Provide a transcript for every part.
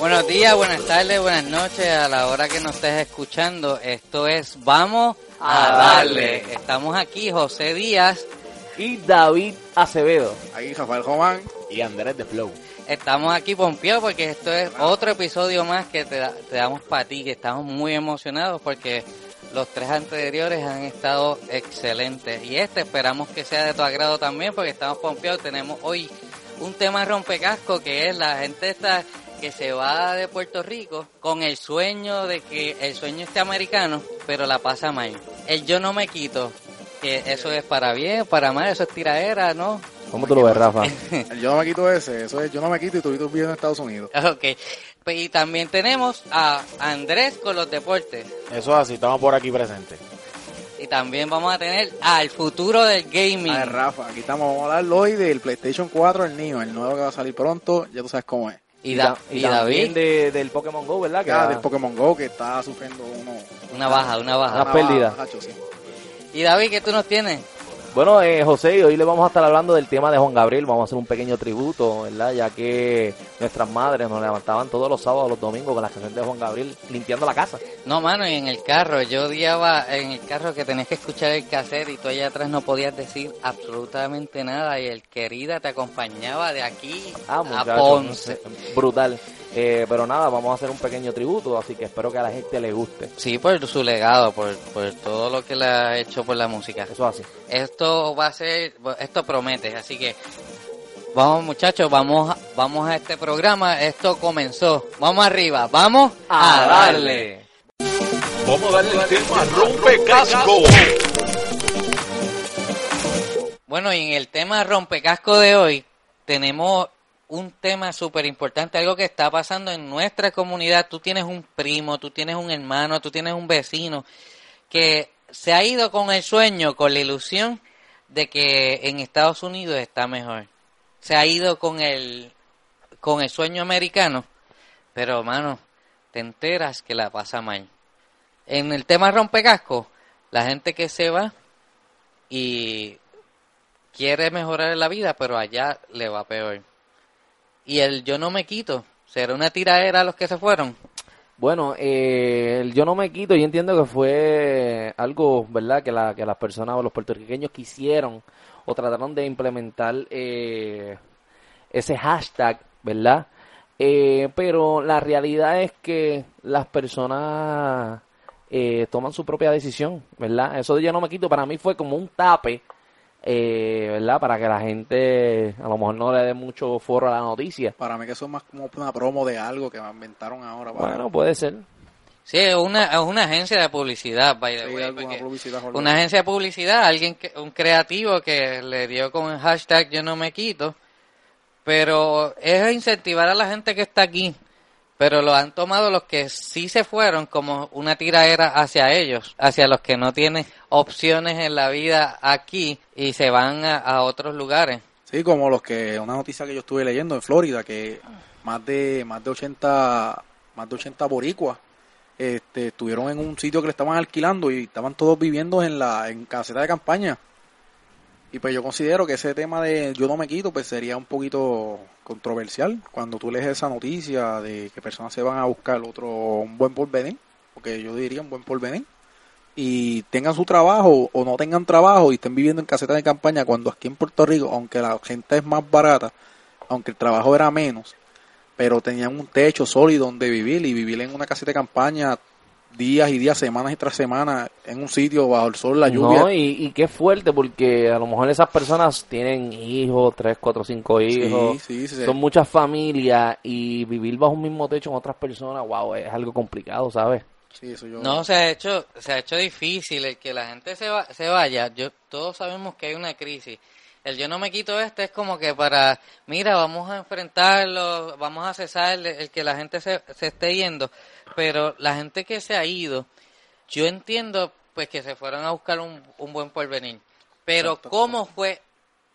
Buenos días, buenas tardes, buenas noches a la hora que nos estés escuchando. Esto es Vamos a darle. Estamos aquí, José Díaz. Y David Acevedo. Aquí Rafael Román. Y Andrés de Flow. Estamos aquí pompeados porque esto es otro episodio más que te, da- te damos para ti, que estamos muy emocionados porque los tres anteriores han estado excelentes. Y este esperamos que sea de tu agrado también porque estamos pompeados. Tenemos hoy un tema rompecasco que es la gente esta que se va de Puerto Rico con el sueño de que el sueño esté americano, pero la pasa mal. El yo no me quito, que eso es para bien, para mal, eso es tiraera, ¿no? ¿Cómo tú lo ves, Rafa? El yo no me quito ese, eso es yo no me quito y tú vives en Estados Unidos. Ok. Pues, Y también tenemos a Andrés con los deportes. Eso es así, estamos por aquí presentes. Y también vamos a tener al futuro del gaming. A ver, Rafa, aquí estamos, vamos a hablar hoy del PlayStation 4, el Neo, el nuevo que va a salir pronto, ya tú sabes cómo es. Y, Da- y también David, de- del Pokémon Go, ¿verdad? Que va- del Pokémon GO que está sufriendo uno... una baja, una baja. Una pérdida. baja, sí. Y David, ¿qué tú nos tienes? Bueno, eh, José, hoy le vamos a estar hablando del tema de Juan Gabriel. Vamos a hacer un pequeño tributo, ¿verdad? Ya que nuestras madres nos levantaban todos los sábados, los domingos con las canciones de Juan Gabriel limpiando la casa. No, mano, y en el carro, yo odiaba en el carro que tenías que escuchar el cassette y tú allá atrás no podías decir absolutamente nada y el querida te acompañaba de aquí Ah, a Ponce. Brutal. Eh, pero nada, vamos a hacer un pequeño tributo, así que espero que a la gente le guste. Sí, por su legado, por, por todo lo que le ha hecho por la música. Eso es así. Esto va a ser, esto promete, así que vamos muchachos, vamos, a- vamos a este programa, esto comenzó, vamos arriba, vamos a darle. Vamos a darle el tema rompe casco. Bueno, y en el tema rompecasco de hoy tenemos un tema súper importante, algo que está pasando en nuestra comunidad. Tú tienes un primo, tú tienes un hermano, tú tienes un vecino que se ha ido con el sueño, con la ilusión de que en Estados Unidos está mejor. Se ha ido con el con el sueño americano, pero mano, te enteras que la pasa mal. En el tema rompecasco, la gente que se va y quiere mejorar la vida, pero allá le va peor. Y el yo no me quito, será una tiradera a los que se fueron. Bueno, eh, el yo no me quito, yo entiendo que fue algo, ¿verdad? Que, la, que las personas o los puertorriqueños quisieron o trataron de implementar eh, ese hashtag, ¿verdad? Eh, pero la realidad es que las personas eh, toman su propia decisión, ¿verdad? Eso de yo no me quito para mí fue como un tape, eh, ¿verdad? Para que la gente a lo mejor no le dé mucho foro a la noticia. Para mí que eso es más como una promo de algo que inventaron ahora. Para, Bueno, puede ser. Sí, es una, es una agencia de publicidad, by the Sí, way, alguna porque publicidad una agencia de publicidad, alguien que, un creativo que le dio con el hashtag yo no me quito, pero es incentivar a la gente que está aquí, pero lo han tomado los que sí se fueron como una tiraera hacia ellos, hacia los que no tienen opciones en la vida aquí y se van a, otros lugares. Sí, como los que, una noticia que yo estuve leyendo en Florida, que más de, más de 80, más de 80 boricuas, este, estuvieron en un sitio que le estaban alquilando y estaban todos viviendo en la, en caseta de campaña. Y pues yo considero que ese tema de yo no me quito, pues sería un poquito controversial cuando tú lees esa noticia de que personas se van a buscar otro, un buen porvenir, porque yo diría un buen porvenir, y tengan su trabajo o no tengan trabajo y estén viviendo en casetas de campaña cuando aquí en Puerto Rico, aunque la gente es más barata, aunque el trabajo era menos, pero tenían un techo sólido donde vivir y vivir en una caseta de campaña días y días, semanas y tras semanas en un sitio bajo el sol, la lluvia. No, y, y qué fuerte, porque a lo mejor esas personas tienen hijos, tres, cuatro, cinco hijos, sí, sí, sí. son muchas familias y vivir bajo un mismo techo con otras personas, wow, es algo complicado, ¿sabes? Sí, eso yo- No, se ha hecho, se ha hecho difícil el que la gente se, va, se vaya. Yo, todos sabemos que hay una crisis. El yo no me quito este es como que para, mira, vamos a enfrentarlo, vamos a cesar el, el que la gente se, se esté yendo. Pero la gente que se ha ido, yo entiendo pues que se fueron a buscar un, un buen porvenir. Pero Exacto. ¿cómo fue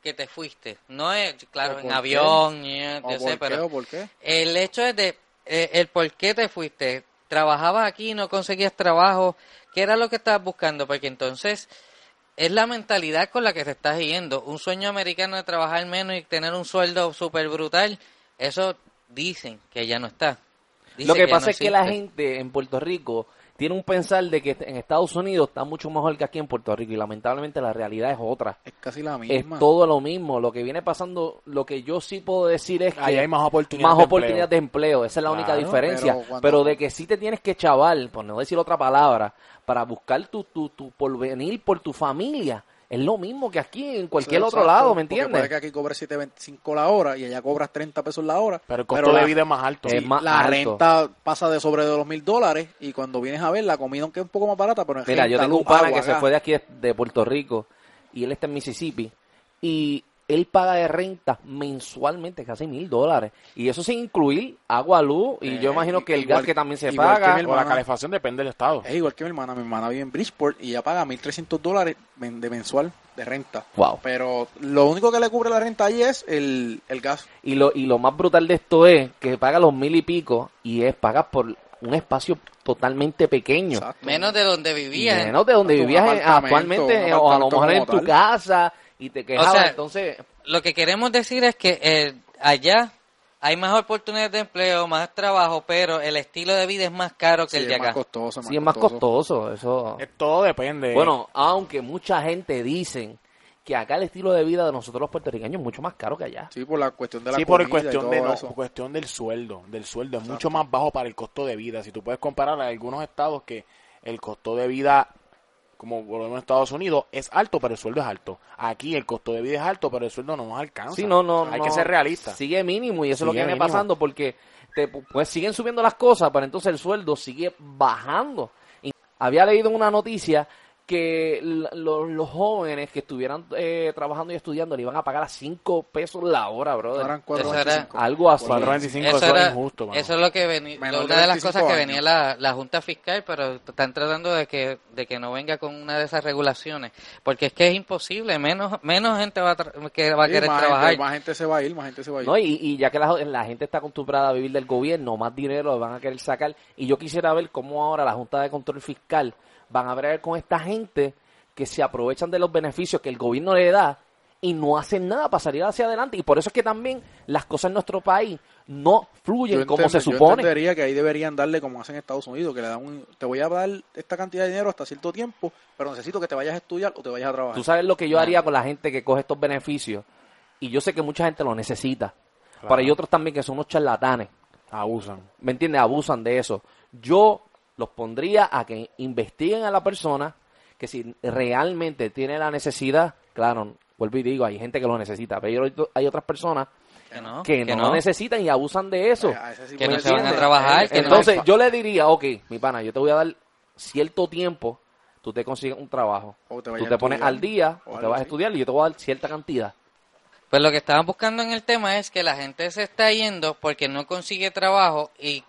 que te fuiste? No es, claro, ¿O en avión, eh, ¿O yo por sé, qué pero... por qué? El hecho es de eh, el por qué te fuiste. Trabajabas aquí, no conseguías trabajo. ¿Qué era lo que estabas buscando? Porque entonces es la mentalidad con la que te estás yendo. Un sueño americano de trabajar menos y tener un sueldo súper brutal. Eso dicen que ya no está. Dice Lo que que pasa no es que la gente en Puerto Rico tiene un pensar de que en Estados Unidos está mucho mejor que aquí en Puerto Rico y lamentablemente la realidad es otra. Es casi la Es misma. todo lo mismo. Lo que viene pasando, lo que yo sí puedo decir es que Ahí hay más oportunidades más de oportunidades de empleo. Esa es la única diferencia. pero Pero, de que sí te tienes que chaval, por no decir otra palabra, para buscar tu, tu, tu porvenir por tu familia. Es lo mismo que aquí en cualquier Sí, otro exacto, lado, ¿me entiendes? Que aquí cobres 7.25 la hora y allá cobras 30 pesos la hora. Pero el costo la- de vida es más alto. Es Sí. más la alto. renta pasa de sobre de los mil dólares y cuando vienes a ver la comida aunque es un poco más barata, pero en Mira, renta, yo tengo un pana que se fue de aquí de, de Puerto Rico y él está en Mississippi y él paga de renta mensualmente casi mil dólares y eso sin incluir agua, luz y Eh, yo imagino que el igual- gas que también se igual que paga. mi O la hermana. calefacción depende del estado. Es igual que mi hermana, mi hermana vive en Bridgeport y ella paga 1.300 dólares de mensual de renta. Wow. Pero lo único que le cubre la renta allí es el, el gas. Y lo, y lo más brutal de esto es que paga los mil y pico y es pagas por un espacio totalmente pequeño. Exacto. Menos de donde vivías. Menos de donde vivías apartamento, actualmente eh, o a lo mejor en tu tal. casa y te quejabas. sea, entonces, Lo que queremos decir es que eh, allá hay más oportunidades de empleo, más trabajo, pero el estilo de vida es más caro que Sí, el de es más acá. costoso. sí es más costoso. Eso. Eh, Todo depende. Bueno, aunque mucha gente dicen que acá el estilo de vida de nosotros los puertorriqueños es mucho más caro que allá. Sí, por la cuestión de la sí, por cuestión, de, no, cuestión del sueldo. Del sueldo es mucho más bajo para el costo de vida. Si tú puedes comparar a algunos estados que el costo de vida, como por lo menos Estados Unidos, es alto, pero el sueldo es alto. Aquí el costo de vida es alto, pero el sueldo no nos alcanza. Sí, no, no, Hay no. que ser realista. Sigue mínimo y eso es lo que viene mínimo. pasando porque te, pues siguen subiendo las cosas, pero entonces el sueldo sigue bajando. Y había leído una noticia que l- lo- los jóvenes que estuvieran eh, trabajando y estudiando le iban a pagar a 5 pesos la hora, brother. Eran Eso era- 4.25. Algo así. 4.25 Eso, eso, era- es injusto. mano. eso es lo que venía, una de las 25 cosas que venía la, la Junta Fiscal, pero están tratando de que, de que no venga con una de esas regulaciones, porque es que es imposible, menos, menos gente va a tra- que va a Sí, querer más trabajar. Gente, más gente se va a ir, más gente se va a ir. No, y, y ya que la, la gente está acostumbrada a vivir del gobierno, más dinero le van a querer sacar. Y yo quisiera ver cómo ahora la Junta de Control Fiscal van a ver con esta gente que se aprovechan de los beneficios que el gobierno le da y no hacen nada para salir hacia adelante. Y por eso es que también las cosas en nuestro país no fluyen Yo como entiendo- se Yo supone. entendería que ahí deberían darle como hacen en Estados Unidos, que le dan un, te voy a dar esta cantidad de dinero hasta cierto tiempo, pero necesito que te vayas a estudiar o te vayas a trabajar. Tú sabes lo que yo haría con la gente que coge estos beneficios. Y yo sé que mucha gente lo necesita. Claro. Pero hay otros también que son unos charlatanes. Abusan. ¿me entiendes? Abusan de eso. Yo los pondría a que investiguen a la persona, que si realmente tiene la necesidad, claro, vuelvo y digo, hay gente que lo necesita, pero hay- otras personas que no, que, no, necesitan y abusan de eso. A ese sí Que no se van a trabajar, que no- Entonces yo le diría, ok, mi pana, yo te voy a dar cierto tiempo, tú te consigues un trabajo, O te tú te pones al día, o o te vas a estudiar y yo te voy a dar cierta cantidad. Pues lo que estaban buscando en el tema es que la gente se está yendo porque no consigue trabajo y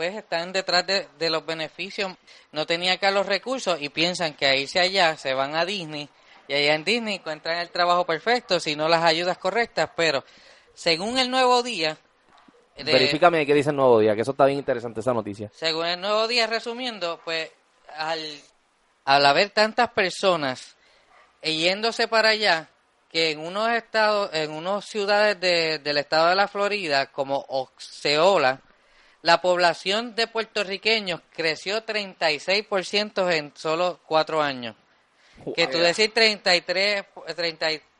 pues están detrás de, de los beneficios, no tenía acá los recursos y piensan que a irse allá se van a Disney y allá en Disney encuentran el trabajo perfecto, si no las ayudas correctas, pero según el nuevo día, de- Verifícame qué dice el nuevo día, que eso está bien interesante esa noticia. según el nuevo día resumiendo, pues al, al haber tantas personas yéndose para allá, que en unos estados, en unas ciudades de- del estado de la Florida, como Oceola, la población de puertorriqueños creció 36% en solo cuatro años. Que tú decir 33,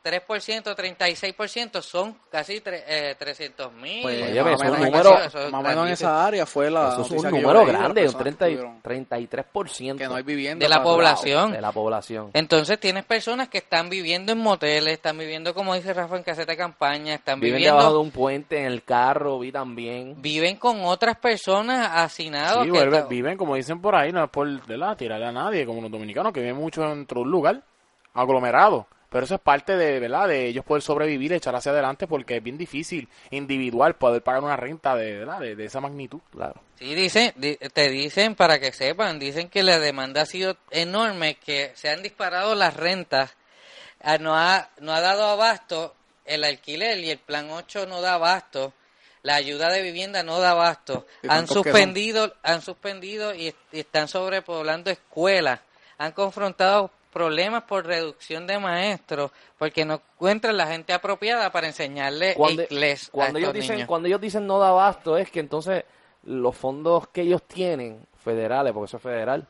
33%, 36% son casi tre- eh, 300 mil. Pues, Oye, más o menos- número- más o menos en esa área fue la Eso es un número grande, un personas 30 que y- tuvieron- 33%. que no hay vivienda de la población. de la población. Entonces tienes personas que están viviendo en moteles, están viviendo, como dice Rafa, en caseta de campaña, están Viven viviendo, debajo de un puente en el carro, vi también. viven con otras personas hacinados. Sí, vuelve- viven, como dicen por ahí, no es por ¿verdad? tirarle a nadie, como los dominicanos, que viven mucho dentro de un lugar aglomerado. Pero eso es parte de, ¿verdad? De ellos poder sobrevivir, echar hacia adelante, porque es bien difícil, individual, poder pagar una renta de, ¿verdad? de, de esa magnitud. Claro. Sí, dicen, di- te dicen, para que sepan, dicen que la demanda ha sido enorme, que se han disparado las rentas, ah, no, ha, no ha dado abasto el alquiler y el plan 8 no da abasto, la ayuda de vivienda no da abasto, ¿Y han suspendido, han suspendido y, y están sobrepoblando escuelas, han confrontado problemas por reducción de maestros, porque no encuentran la gente apropiada para enseñarle Cuando, inglés cuando a ellos estos dicen, niños. cuando ellos dicen no da abasto, es que entonces los fondos que ellos tienen, federales, porque eso es federal,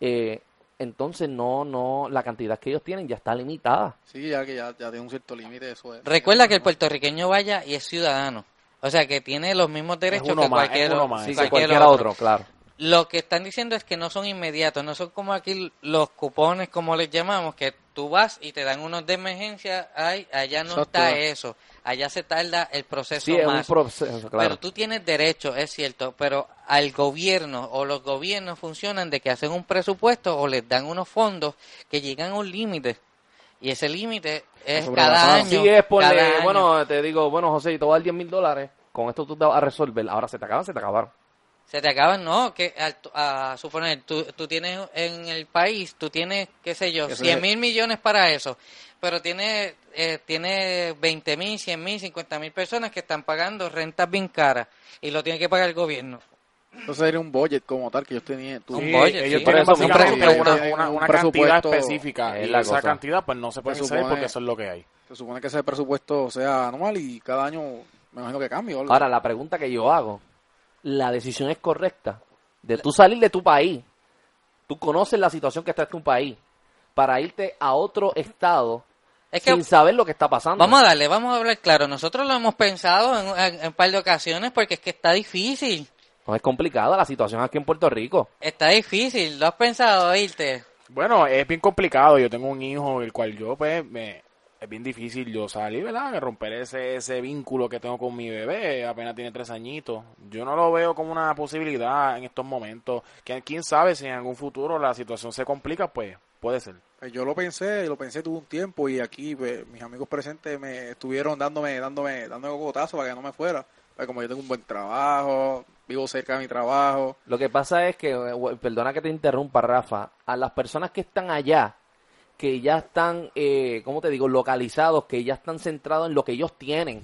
eh, entonces no, no, la cantidad que ellos tienen ya está limitada. Sí, ya que ya, ya tiene un cierto límite eso. es- Recuerda que el puertorriqueño vaya y es ciudadano. O sea, que tiene los mismos derechos que cualquier, uno más. Sí, que cualquier cualquiera otro. otro, claro. Lo que están diciendo es que no son inmediatos, no son como aquí los cupones, como les llamamos, que tú vas y te dan unos de emergencia, ay, allá no Exacto. está eso, allá se tarda el proceso Sí, es un más. proceso, claro. Pero tú tienes derecho, es cierto, pero al gobierno o los gobiernos funcionan de que hacen un presupuesto o les dan unos fondos que llegan a un límite. Y ese límite es cada la- año. Sí, es por, cada eh, año. bueno, te digo, bueno, José, yo te voy a dar 10 mil dólares, con esto tú te vas a resolver, ahora se te acaban, se te acabaron. Se te acaban, no, que al- a, suponer, tú, tú tienes en el país, tú tienes, qué sé yo, Eso 100 es- mil millones para eso, pero tiene, eh, tiene 20 mil, 100 mil, 50 mil personas que están pagando rentas bien caras y lo tiene que pagar el gobierno. Entonces era un budget como tal que ellos tenían. Tú, Un Sí, budget, ellos sí. tienen Por eso, un presupuesto. una, una- Un una cantidad específica es y la esa cosa. cantidad pues no se puede supone- porque eso es lo que hay. Se supone que ese presupuesto sea anual y cada año me imagino que cambie. ¿o algo? Ahora, la pregunta que yo hago, ¿la decisión es correcta? De tú salir de tu país, tú conoces la situación que está en tu país, para irte a otro estado Es que sin saber lo que está pasando. vamos a darle, vamos a hablar claro, nosotros lo hemos pensado en, un par de ocasiones porque es que está difícil, No es complicada la situación aquí en Puerto Rico. está difícil, ¿lo has pensado irte? Bueno, es bien complicado. Yo tengo un hijo, el cual yo, pues, me, es bien difícil yo salir, ¿verdad? Que romper ese, ese vínculo que tengo con mi bebé. Apenas tiene tres añitos. Yo no lo veo como una posibilidad en estos momentos. Que quién sabe si en algún futuro la situación se complica, pues, puede ser. Pues yo lo pensé, lo pensé tuve un tiempo y aquí pues, mis amigos presentes me estuvieron dándome, dándome, dándome cocotazo para que no me fuera. Pues como yo tengo un buen trabajo, vivo cerca de mi trabajo. Lo que pasa es que, eh, perdona que te interrumpa, Rafa, a las personas que están allá, que ya están, eh, ¿cómo te digo?, localizados, que ya están centrados en lo que ellos tienen,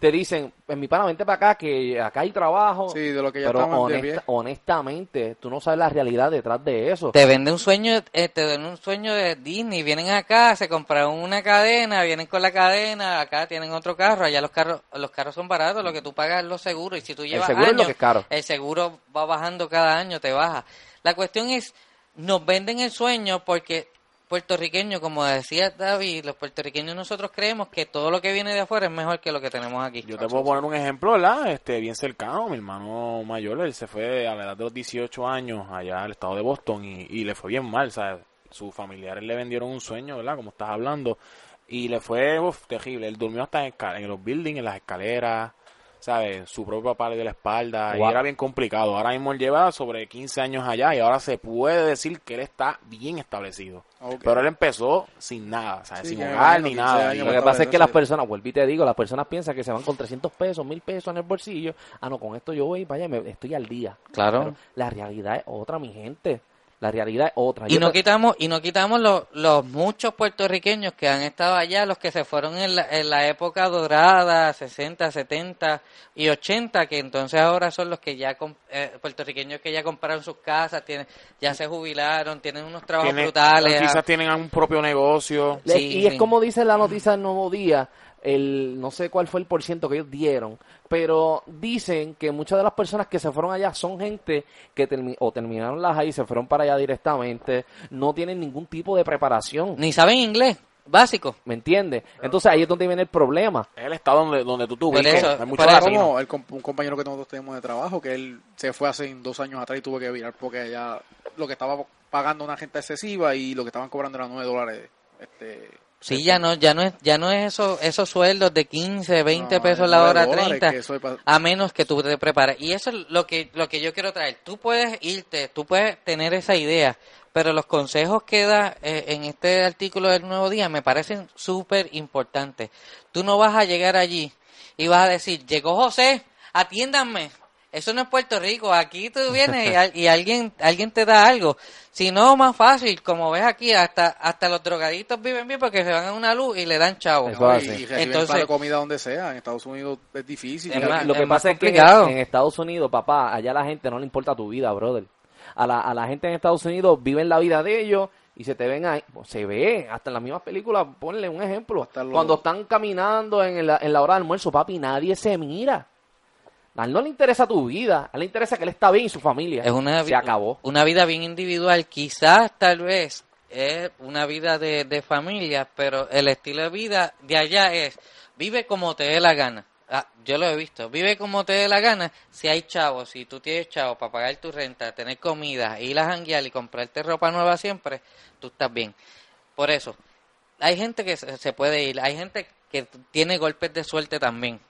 te dicen, en mi pana, vente para acá, que acá hay trabajo. Sí, de lo que ya Pero honesta- honestamente, tú no sabes la realidad detrás de eso. Te vende un sueño, eh, te dan un sueño de Disney, vienen acá, se compraron una cadena, vienen con la cadena, acá tienen otro carro, allá los carros, los carros son baratos, lo que tú pagas es los seguros, y si tú El llevas seguro es lo que es caro. el seguro va bajando cada año, te baja. La cuestión es, nos venden el sueño porque puertorriqueños, como decía David, los puertorriqueños nosotros creemos que todo lo que viene de afuera es mejor que lo que tenemos aquí. Yo te puedo poner un ejemplo, ¿verdad? Este, bien cercano. Mi hermano mayor, él se fue a la edad de los 18 años allá al estado de Boston y, y le fue bien mal, ¿sabes? Sus familiares le vendieron un sueño, ¿verdad? Como estás hablando. Y le fue uf, terrible. Él durmió hasta en, en los buildings, en las escaleras, ¿sabes? Su propio papá le dio la espalda y era bien complicado. Ahora mismo él lleva sobre 15 años allá y ahora se puede decir que él está bien establecido. Pero él empezó sin nada, ¿sabes? Sí, sin hogar ni 15 nada. años Y- Lo que pasa es que las personas, vuelvo y te digo, las personas piensan que se van con 300 pesos, 1000 pesos en el bolsillo. Ah, no, con esto yo voy, vaya, me, estoy al día. Claro. Pero la realidad es otra, mi gente. La realidad es otra. Y no quitamos, y no quitamos los, los muchos puertorriqueños que han estado allá, los que se fueron en la, en la época dorada, 60, 70 y 80, que entonces ahora son los que ya, eh, puertorriqueños que ya compraron sus casas, tienen, ya se jubilaron, tienen unos trabajos brutales. Quizás ah, tienen un propio negocio. Le- Sí, y es como dice la noticia del Nuevo Día, el no sé cuál fue el porciento que ellos dieron, pero dicen que muchas de las personas que se fueron allá son gente que termi- o terminaron las ahí y se fueron para allá directamente, no tienen ningún tipo de preparación, Ni saben inglés, básico. ¿me entiendes? Entonces ahí es donde viene el problema. Es el estado donde, donde tú te Por ubicas. eso, Hay muchos por eso. latinos. como el, un compañero que nosotros tenemos de trabajo, que él se fue hace dos años atrás y tuvo que virar porque ya lo que estaba pagando una gente excesiva y lo que estaban cobrando era 9 dólares. Este, Sí, ya no, ya no es, ya no es eso, esos sueldos de 15, 20 No, pesos es la hora, dólares, 30, que eso es pa- a menos que tú te prepares. Y eso es lo que, lo que yo quiero traer. Tú puedes irte, tú puedes tener esa idea, pero los consejos que da eh, en este artículo del Nuevo Día me parecen súper importantes. Tú no vas a llegar allí y vas a decir, llegó José, atiéndanme. Eso no es Puerto Rico. Aquí tú vienes y, al- y alguien, alguien te da algo. Si no, más fácil. Como ves aquí, hasta, hasta los drogaditos viven bien porque se van a una luz y le dan chavo. No, y, y Entonces- de comida donde sea. En Estados Unidos es difícil. Es más- lo que más pasa es que en Estados Unidos, papá, allá la gente no le importa tu vida, brother. A la, a la gente en Estados Unidos viven la vida de ellos y se te ven ahí, pues, se ve, hasta en las mismas películas, ponle un ejemplo. Hasta los- Cuando están caminando en la, en la hora de almuerzo, papi, nadie se mira. A él no le interesa tu vida, a él le interesa que él está bien y su familia. Es una, Se acabó. una vida bien individual. Quizás, tal vez, es una vida de, de familia, pero el estilo de vida de allá es, vive como te dé la gana. Ah, yo lo he visto, vive como te dé la gana. Si hay chavos, si tú tienes chavos para pagar tu renta, tener comida, ir a janguear y comprarte ropa nueva siempre, tú estás bien. Por eso, hay gente que se puede ir, hay gente que tiene golpes de suerte también.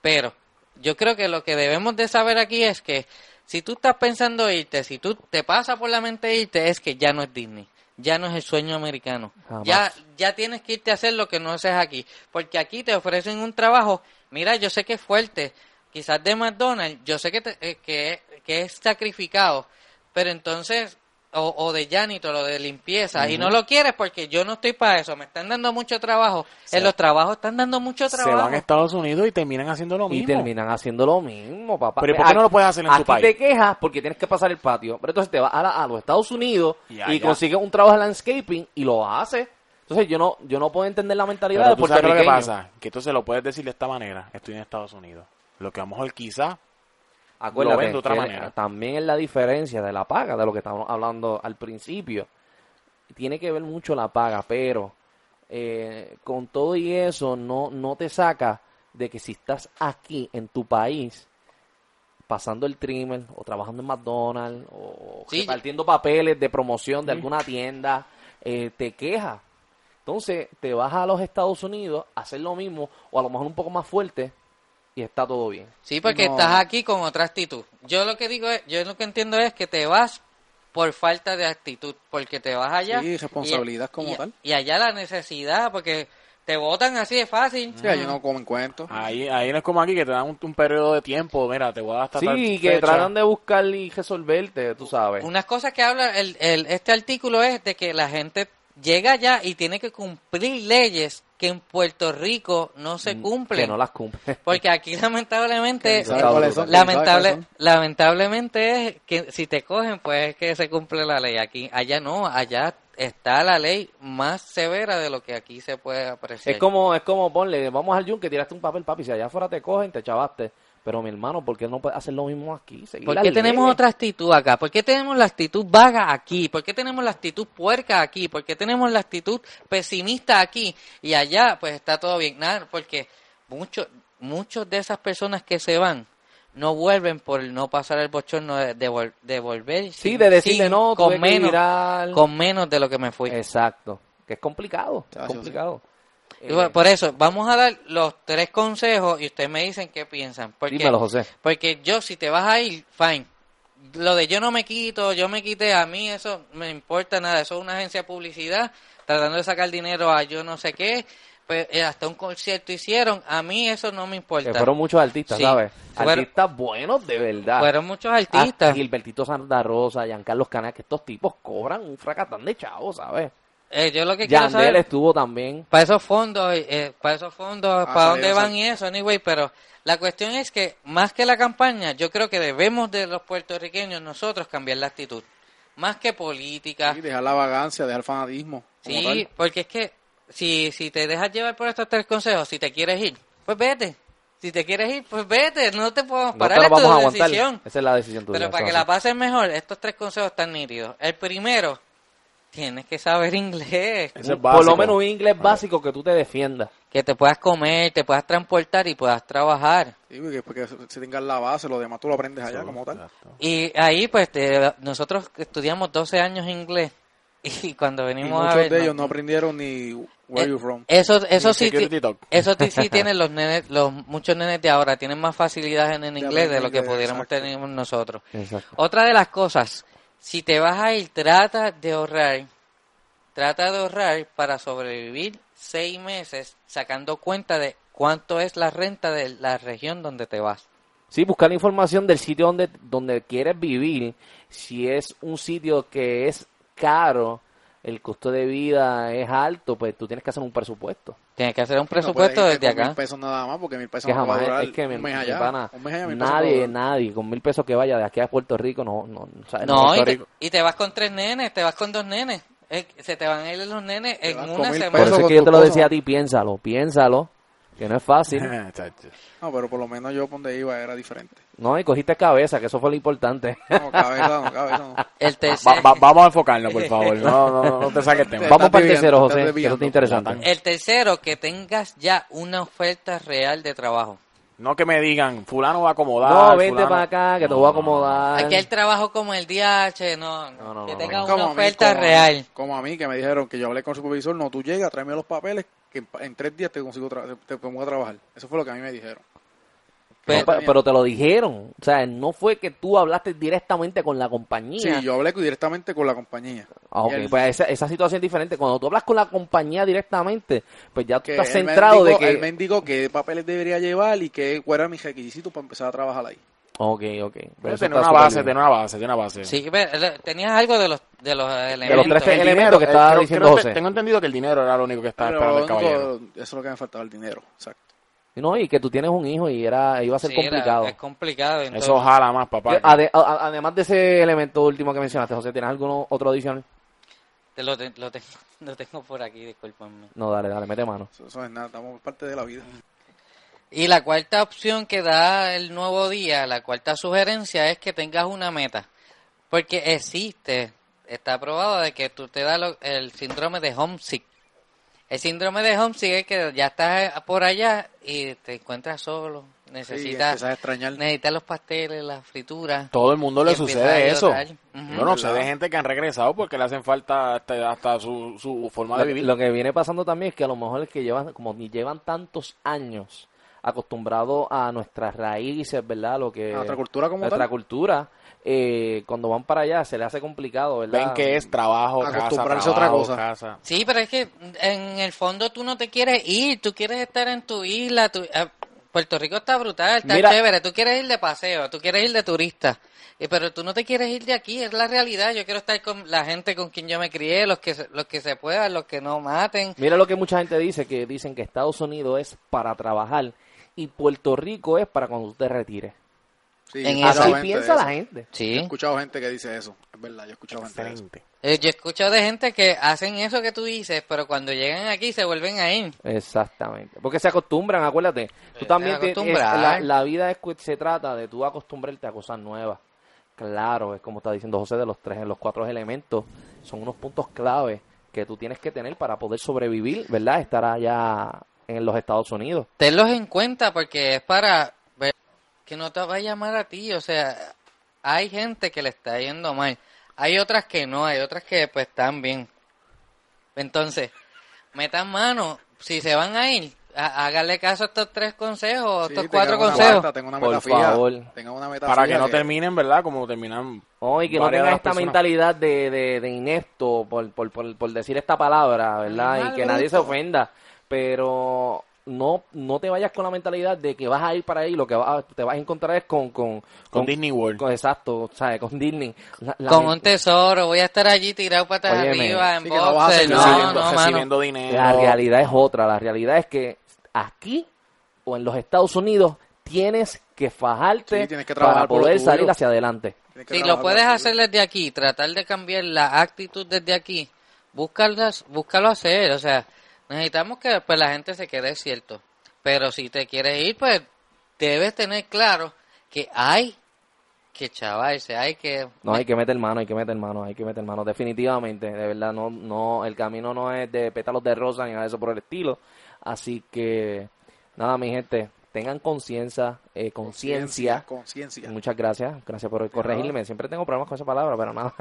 Pero yo creo que lo que debemos de saber aquí es que si tú estás pensando irte, si tú te pasa por la mente irte, es que ya no es Disney. Ya no es el sueño americano. Jamás. Ya, ya tienes que irte a hacer lo que no haces aquí. Porque aquí te ofrecen un trabajo. Mira, yo sé que es fuerte. Quizás de McDonald's, yo sé que, te- eh, que, que es sacrificado. Pero entonces, o, o de janitor o de limpieza, y no lo quieres porque yo no estoy para eso. Me están dando mucho trabajo. En los trabajos están dando mucho Se trabajo. van a Estados Unidos y terminan haciendo lo Y mismo. terminan haciendo lo mismo, papá. Pero ¿y por qué no lo puedes hacer en tu país? te quejas porque tienes que pasar el patio. Pero entonces te vas a, la- a los Estados Unidos Y y, consigues un trabajo de landscaping y lo haces. Entonces yo no yo no puedo entender la mentalidad Pero de tú sabes lo que puertorriqueño. pasa, que se lo puedes decir de esta manera, estoy en Estados Unidos. Lo que a lo mejor quizá Acuérdate, Lo ven de otra que manera. también es la diferencia de la paga, de lo que estábamos hablando al principio. Tiene que ver mucho la paga, pero eh, con todo y eso no, no te saca de que si estás aquí en tu país pasando el trimmer o trabajando en McDonald's o Sí. repartiendo papeles de promoción de alguna tienda, eh, te quejas. Entonces te vas a los Estados Unidos a hacer lo mismo o a lo mejor un poco más fuerte y está todo bien. Sí, porque No. estás aquí con otra actitud. Yo lo que digo es, yo lo que entiendo es que te vas por falta de actitud, porque te vas allá. Sí, responsabilidad y- como y- tal. Y allá la necesidad, porque te votan así de fácil. Sí, allí no comen cuentos. ahí, ahí no es como aquí que te dan un, un periodo de tiempo, mira, te voy a hasta Sí, que fecha. tratan de buscar y resolverte, tú sabes. Unas cosas que habla el, el- este artículo es de que la gente llega allá y tiene que cumplir leyes que en Puerto Rico no se cumplen. Mm, Que no las cumple. Porque aquí lamentablemente, ¿Sabes cuáles son? ¿Sabes lamentable, lamentablemente es que si te cogen pues es que se cumple la ley. Aquí, allá no, allá está la ley más severa de lo que aquí se puede apreciar. Es como, es como ponle, vamos al yunque, tiraste un papel, papi, si allá afuera te cogen, te chavaste. Pero mi hermano, ¿por qué no puedes hacer lo mismo aquí? Seguir ¿Por qué tenemos leyes. otra actitud acá? ¿Por qué tenemos la actitud vaga aquí? ¿Por qué tenemos la actitud puerca aquí? ¿Por qué tenemos la actitud pesimista aquí? Y allá, pues está todo bien. Nada, porque muchos muchos de esas personas que se van no vuelven por no pasar el bochorno de, de, de volver. Sí, sin- de decirle sin- no, con que menos, con menos de lo que me fui. Exacto. Que es complicado, es complicado. Eh, Por eso, vamos a dar los tres consejos y ustedes me dicen qué piensan. Porque, dímelo, José. Porque yo, si te vas a ir, fine. Lo de yo no me quito, yo me quité, a mí eso me importa nada. Eso es una agencia de publicidad tratando de sacar dinero a yo no sé qué. Pues, eh, hasta un concierto hicieron. A mí eso no me importa. Que fueron muchos artistas, Sí. ¿sabes? Fueron- Artistas buenos de verdad. Fueron muchos Hasta artistas. Gilbertito Santa Rosa, Giancarlos Canales, que estos tipos cobran un fracatán de chavos, ¿sabes? Eh, yo lo que quiero Yandel saber... estuvo también. Para esos fondos, eh, para esos fondos, Ah, para sí, dónde van y eso, anyway, pero la cuestión es que más que la campaña, yo creo que debemos de los puertorriqueños nosotros cambiar la actitud, más que política, Sí, dejar la vagancia, dejar el fanatismo. como sí, tal. porque es que si, si te dejas llevar por estos tres consejos, si te quieres ir, pues vete, si te quieres ir, pues vete, no te podemos No parar, te lo es tu vamos a aguantar. decisión. Esa es la decisión tuya. Pero para que así. la pases mejor, estos tres consejos están nítidos. El primero, tienes que saber inglés. Es Por lo menos un inglés básico que tú te defiendas. que te puedas comer, te puedas transportar y puedas trabajar. Sí, porque, porque si tengas la base, lo demás tú lo aprendes allá como tal. Exacto. Y ahí pues te- nosotros estudiamos 12 años inglés y cuando Y venimos a muchos ver... de ellos no aprendieron ni where Eh, you from. Eso, eso sí, eso sí tienen los nenes, los muchos nenes de ahora, tienen más facilidad en el inglés de lo que pudiéramos tener nosotros. Exacto. Otra de las cosas, si te vas a ir, trata de ahorrar, trata de ahorrar para sobrevivir seis meses sacando cuenta de cuánto es la renta de la región donde te vas. Sí, buscar información del sitio donde, donde quieres vivir. Si es un sitio que es caro, el costo de vida es alto, pues tú tienes que hacer un presupuesto. Tienes que hacer un No presupuesto irte desde con mil acá. pesos nada más, porque mil pesos Que no va a durar es que un mes allá. pana, un mes allá, mil pesos no nadie, nadie, con mil pesos que vaya de aquí a Puerto Rico, no, no, ¿sabes? No, Puerto y te, y te vas con tres nenes, te vas con dos nenes. Eh, se te van a ir los nenes en una semana. Por eso es que yo te lo decía a ti, piénsalo, piénsalo. Que no es fácil. No, pero por lo menos yo por donde iba era diferente. No, y cogiste cabeza, que eso fue lo importante. No, cabeza no, cabeza no. El tercer, Va- va- vamos a enfocarnos, por favor. No, no, no, no te saques el tema. Vamos para el tercero, te José, que eso está interesante. el tercero, que tengas ya una oferta real de trabajo. No que me digan, fulano va a acomodar. No, vente fulano- para acá, que te voy a acomodar. Aquí el trabajo como el DH, no, No, no, que no. una mí, oferta como a mí, real. como a mí, que me dijeron que yo hablé con el supervisor, no, tú llegas, tráeme los papeles, que en, tres días te consigo tra- te pongo a trabajar. Eso fue lo que a mí me dijeron. Pero- pe- pero te lo dijeron. O sea, no fue que tú hablaste directamente con la compañía. Sí, yo hablé directamente con la compañía. Ah, ok, él- pues esa, esa situación es diferente. Cuando tú hablas con la compañía directamente, pues ya tú estás centrado de indicó- que... Él me indicó qué papeles debería llevar y qué cuál era mi requisito para empezar a trabajar ahí. Ok, ok. Pero tiene una base, tiene una base, tiene una base. Sí, pero, tenías algo de los, de los De los elementos. tres El elementos que estaba creo- diciendo José. Tengo entendido que el dinero era lo único que estaba Pero esperando el caballero. eso es lo que me faltaba, el dinero. Exacto. No, y que tú tienes un hijo y era iba a ser Sí, era- complicado. es complicado. entonces- Eso jala más, papá. Ade- a- además de ese elemento último que mencionaste, José, ¿tienes algún otro adicional? Te lo, te- lo tengo, lo tengo por aquí, discúlpame. No, dale, dale, mete mano. Eso, eso es nada, estamos parte de la vida. Y la cuarta opción que da el nuevo día, la cuarta sugerencia es que tengas una meta. Porque existe, está probado de que tú te da lo- el síndrome de homesick. El síndrome de homesick es que ya estás por allá y te encuentras solo. Necesitas, extrañar. necesitas los pasteles, las frituras. Todo el mundo le sucede a eso. llorar. Ujú. Bueno, sé de gente que han regresado porque le hacen falta hasta, hasta su, su forma de vivir. lo que viene pasando también es que a lo mejor es que llevan, como ni llevan tantos años acostumbrados a nuestras raíces, ¿verdad? Lo que A nuestra cultura como nuestra tal. cultura, eh, cuando van para allá se les hace complicado, ¿verdad? Ven que es trabajo, casa, Acostumbrarse a otra cosa. casa. Sí, pero es que en el fondo tú no te quieres ir, tú quieres estar en tu isla. tu- eh, Puerto Rico está brutal, está Mira- chévere, tú quieres ir de paseo, tú quieres ir de turista, eh, pero tú no te quieres ir de aquí, es la realidad. Yo quiero estar con la gente con quien yo me crié, los que se, los que se puedan, los que no maten. Mira lo que mucha gente dice, que dicen que Estados Unidos es para trabajar y Puerto Rico es para cuando tú te retires. Sí, En he Así gente piensa la gente. He Sí. escuchado gente que dice eso. Es verdad, yo he escuchado gente de eso. Excelente. Eh, yo he escuchado de gente que hacen eso que tú dices, pero cuando llegan aquí se vuelven a ir. Exactamente. Porque se acostumbran, acuérdate. Tú Se también tienes- acostumbran. la, la vida es se trata de tú acostumbrarte a cosas nuevas. Claro, es como está diciendo José de los tres, los cuatro elementos son unos puntos clave que tú tienes que tener para poder sobrevivir, ¿verdad? Estar allá en los Estados Unidos. Tenlos en cuenta porque es para ver que no te va a llamar a ti. O sea, hay gente que le está yendo mal. Hay otras que no, hay otras que pues están bien. Entonces, metan mano. Si se van a ir, há- háganle caso a estos tres consejos, Sí, estos tengan cuatro consejos. meta, tengan una Por meta fija, favor. tengan una Para que no terminen, ¿verdad? Como terminan. Oh, y que no las esta personas. mentalidad de, de, de inepto por, por, por, por decir esta palabra, ¿verdad? Y que nadie se ofenda. Pero no no te vayas con la mentalidad de que vas a ir para ahí, lo que vas te vas a encontrar es con... Con, Con Disney World. con- exacto, ¿sabes? Con Disney. La- la Con un tesoro, voy a estar allí tirado patas Óyeme. arriba en Sí, que no vas a No, recibiendo- no, mano. recibiendo dinero. La realidad es otra. La realidad es que aquí o en los Estados Unidos tienes que fajarte Sí, tienes que trabajar para poder salir hacia adelante. Si lo puedes hacer desde aquí, tratar de cambiar la actitud desde aquí, búscalas, búscalo hacer. O sea, necesitamos que pues, la gente se quede cierto. Pero si te quieres ir, pues debes tener claro que hay que chavarse, hay que... No, hay que meter mano, hay que meter mano, hay que meter mano, definitivamente, de verdad, no, no, el camino no es de pétalos de rosa ni nada de eso por el estilo, así que, nada, mi gente, tengan conciencia, eh, conciencia, Conciencia. muchas gracias, gracias por corregirme, siempre tengo problemas con esa palabra, pero nada,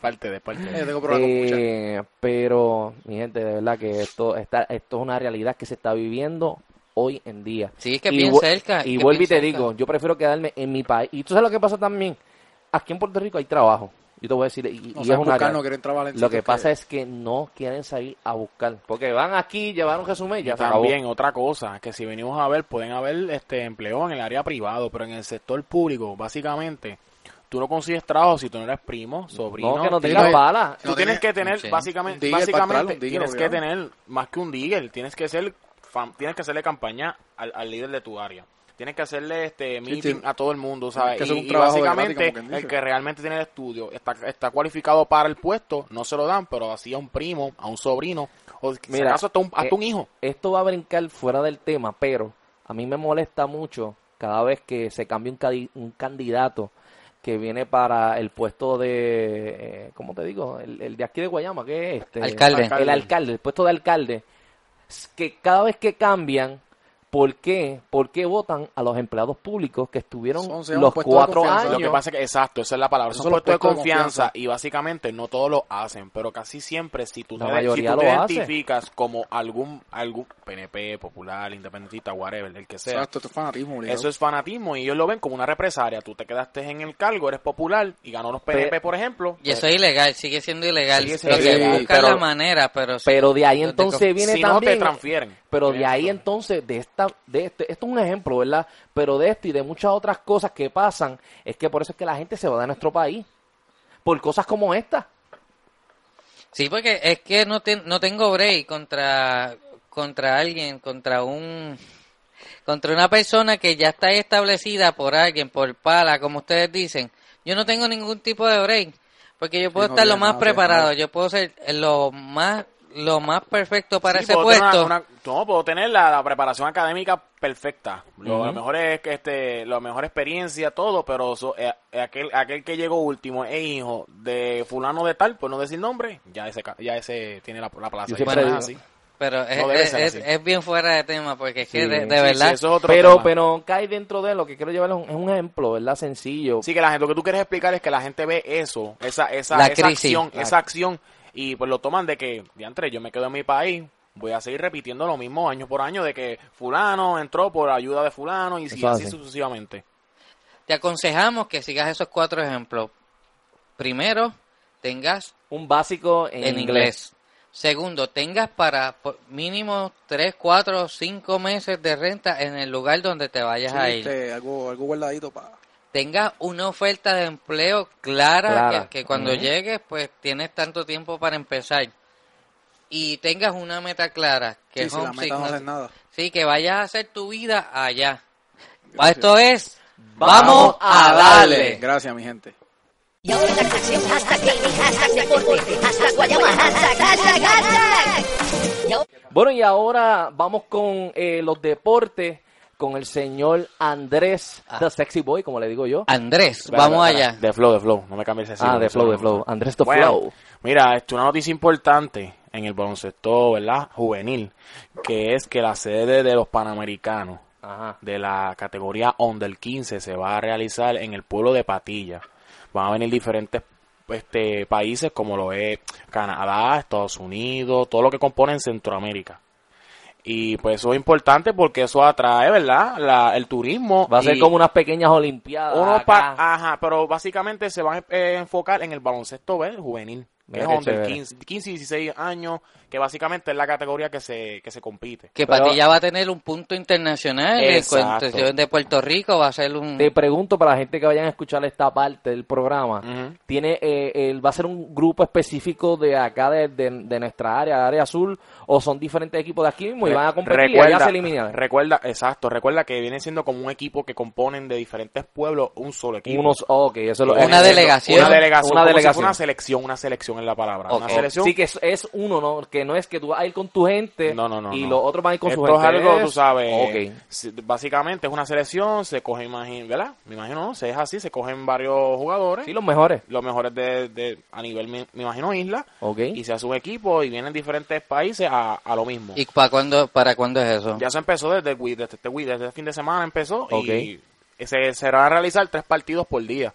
parte de parte. Eh, tengo problemas con muchas. Eh, pero, mi gente, de verdad que esto, está, esto es una realidad que se está viviendo hoy en día. Sí, que Y bien cerca. Y vuelvo y te cerca. digo, yo prefiero quedarme en mi país. Y tú sabes lo que pasa también. Aquí en Puerto Rico hay trabajo. Yo te voy a decir, y, y No es una buscar, no quieren Lo que pasa es que no quieren salir a buscar. Porque van aquí, llevaron resumen y ya Y se acabó. también otra cosa, que si venimos a ver, pueden haber este empleo en el área privado, pero en el sector público, básicamente, tú no consigues trabajo si tú no eres primo, sobrino. No, que no tengas bala. Tú No tienes tiene- que tener, Sí. básicamente, Un digger básicamente un digger, tienes que tener más que un digger, tienes que ser, fam- tienes que hacerle campaña al, al líder de tu área. Tienes que hacerle este meeting sí. a todo el mundo, ¿sabes? que Y, un y básicamente gratis, el que realmente tiene el estudio está, está cualificado para el puesto, no se lo dan, pero así a un primo, a un sobrino, o si Mira, acaso hasta un, hasta eh, un hijo. Esto va a brincar fuera del tema, pero a mí me molesta mucho cada vez que se cambia un, candidato que viene para el puesto de, eh, ¿cómo te digo? El, el de aquí de Guayama, ¿qué es este? Alcalde. El alcalde, el puesto de alcalde. Que cada vez que cambian, ¿por qué? ¿Por qué votan a los empleados públicos que estuvieron Son- los cuatro años? Lo que pasa es que, exacto, esa es la palabra. Son son puestos de puestos de confianza, confianza. y básicamente no todos lo hacen, pero casi siempre si tú La te, si tú te hace. identificas como algún algún PNP, popular, independentista, whatever, el que sea, Exacto, esto es fanatismo. obligado. eso es fanatismo y ellos lo ven como una represalia. Tú te quedaste en el cargo, eres popular y ganó los PNP, por ejemplo. Y eso es ilegal, sigue siendo ilegal. Sigue siendo que ilegal, buscan pero- la manera, pero... sí. Pero de ahí entonces viene si no te transfieren. Pero de ahí entonces, de esta, de este, esto es un ejemplo, ¿verdad? Pero de esto y de muchas otras cosas que pasan, es que por eso es que la gente se va de nuestro país. Por cosas como esta. Sí, porque es que no, te- no tengo break contra, contra alguien, contra un... Contra una persona que ya está establecida por alguien, por pala, como ustedes dicen. Yo no tengo ningún tipo de break. Porque yo puedo no estar lo más preparado, yo puedo ser lo más lo más perfecto para Sí, ese puesto. una- una- no, puedo tener la, la preparación académica perfecta. Lo, lo mejor es que este, la mejor experiencia, todo, pero so- eh, eh, aquel, aquel que llegó último es hijo de fulano de tal, por no decir nombre, ya ese, ca- ya ese tiene la, la plaza. Así. Pero es, No debe es, ser es- así. es bien fuera de tema, porque es que Sí, de, de Sí, verdad... sí, eso es otro Pero, tema. pero cae dentro de lo que quiero llevar es un, es un ejemplo, ¿verdad? Sencillo. Sí, que la gente, lo que tú quieres explicar es que la gente ve eso, esa, esa, La esa crisis. acción, La- esa acción, y pues lo toman de que, diantre, yo me quedo en mi país, voy a seguir repitiendo lo mismo año por año de que fulano entró por ayuda de fulano y, así hace. sucesivamente. Te aconsejamos que sigas esos cuatro ejemplos. Primero, tengas Un básico en, en, inglés. inglés. Segundo, tengas para por mínimo tres, cuatro, cinco meses de renta en el lugar donde te vayas Sí, a ir. este, algo, algo guardadito para... Tengas una oferta de empleo clara, Clara. Que, que cuando llegues, pues tienes tanto tiempo para empezar. Y tengas una meta clara, que Sí, es si la homesick, meta no hacer nada. Sí, que vayas a hacer tu vida allá. Gracias. Esto es, Vamos vamos a darle. Gracias, mi gente. Y ahora la acción, hashtag gaming, hashtag deporte, hashtag guayama, hashtag, hashtag, hashtag. Y ahora- Bueno, y ahora vamos con eh, los deportes con el señor Andrés, Ah. The Sexy Boy, como le digo yo. Andrés, Espera, vamos espera, allá. De flow, de flow, no me cambies ese Ah, de Flow, de Flow. Andrés The Bueno, Flow. Mira, esto es una noticia importante en el baloncesto, ¿verdad? Juvenil, que es que la sede de los Panamericanos Ajá. de la categoría Under 15 se va a realizar en el pueblo de Patilla. Van a venir diferentes este, países como lo es Canadá, Estados Unidos, todo lo que compone en Centroamérica. Y pues eso es importante porque eso atrae, ¿verdad? La, el turismo. Va a ser como unas pequeñas olimpiadas. pa- ajá, pero básicamente se van a enfocar en el baloncesto ¿ves? juvenil. Es under chévere. 15, 15 y 16 años, que básicamente es la categoría que se, que se compite. Que Pero- Patilla va a tener un punto internacional en cuestión de Puerto Rico, va a ser un... Te pregunto para la gente que vayan a escuchar esta parte del programa. Ujú. ¿Tiene, eh, el- ¿Va a ser un grupo específico de acá, de, de- de nuestra área, área azul? ¿O son diferentes equipos de aquí mismo y van a competir y allá se eliminan? recuerda, exacto, recuerda que viene siendo como un equipo que componen de diferentes pueblos un solo equipo. Unos, ok, eso es lo Una Viene siendo delegación. Una delegación. Una delegación. una selección, una selección es la palabra. Una selección. Sí, que es, es uno, ¿no? Que no es que tú vas a ir con tu gente No, no, no, y no. los otros van a ir con Esto su gente. es algo, tú sabes. Si- Básicamente es una selección, se coge, imagín, ¿verdad? Me imagino, no sé, es así, se cogen varios jugadores. Sí, los mejores. los mejores de, de- a nivel, me, me imagino, isla. Ok. Y se hace un equipo y vienen diferentes países a, a lo mismo. ¿Y para cuándo, para cuándo es eso? Ya se empezó desde desde, este wi- desde el fin de semana empezó y se, se van a realizar tres partidos por día.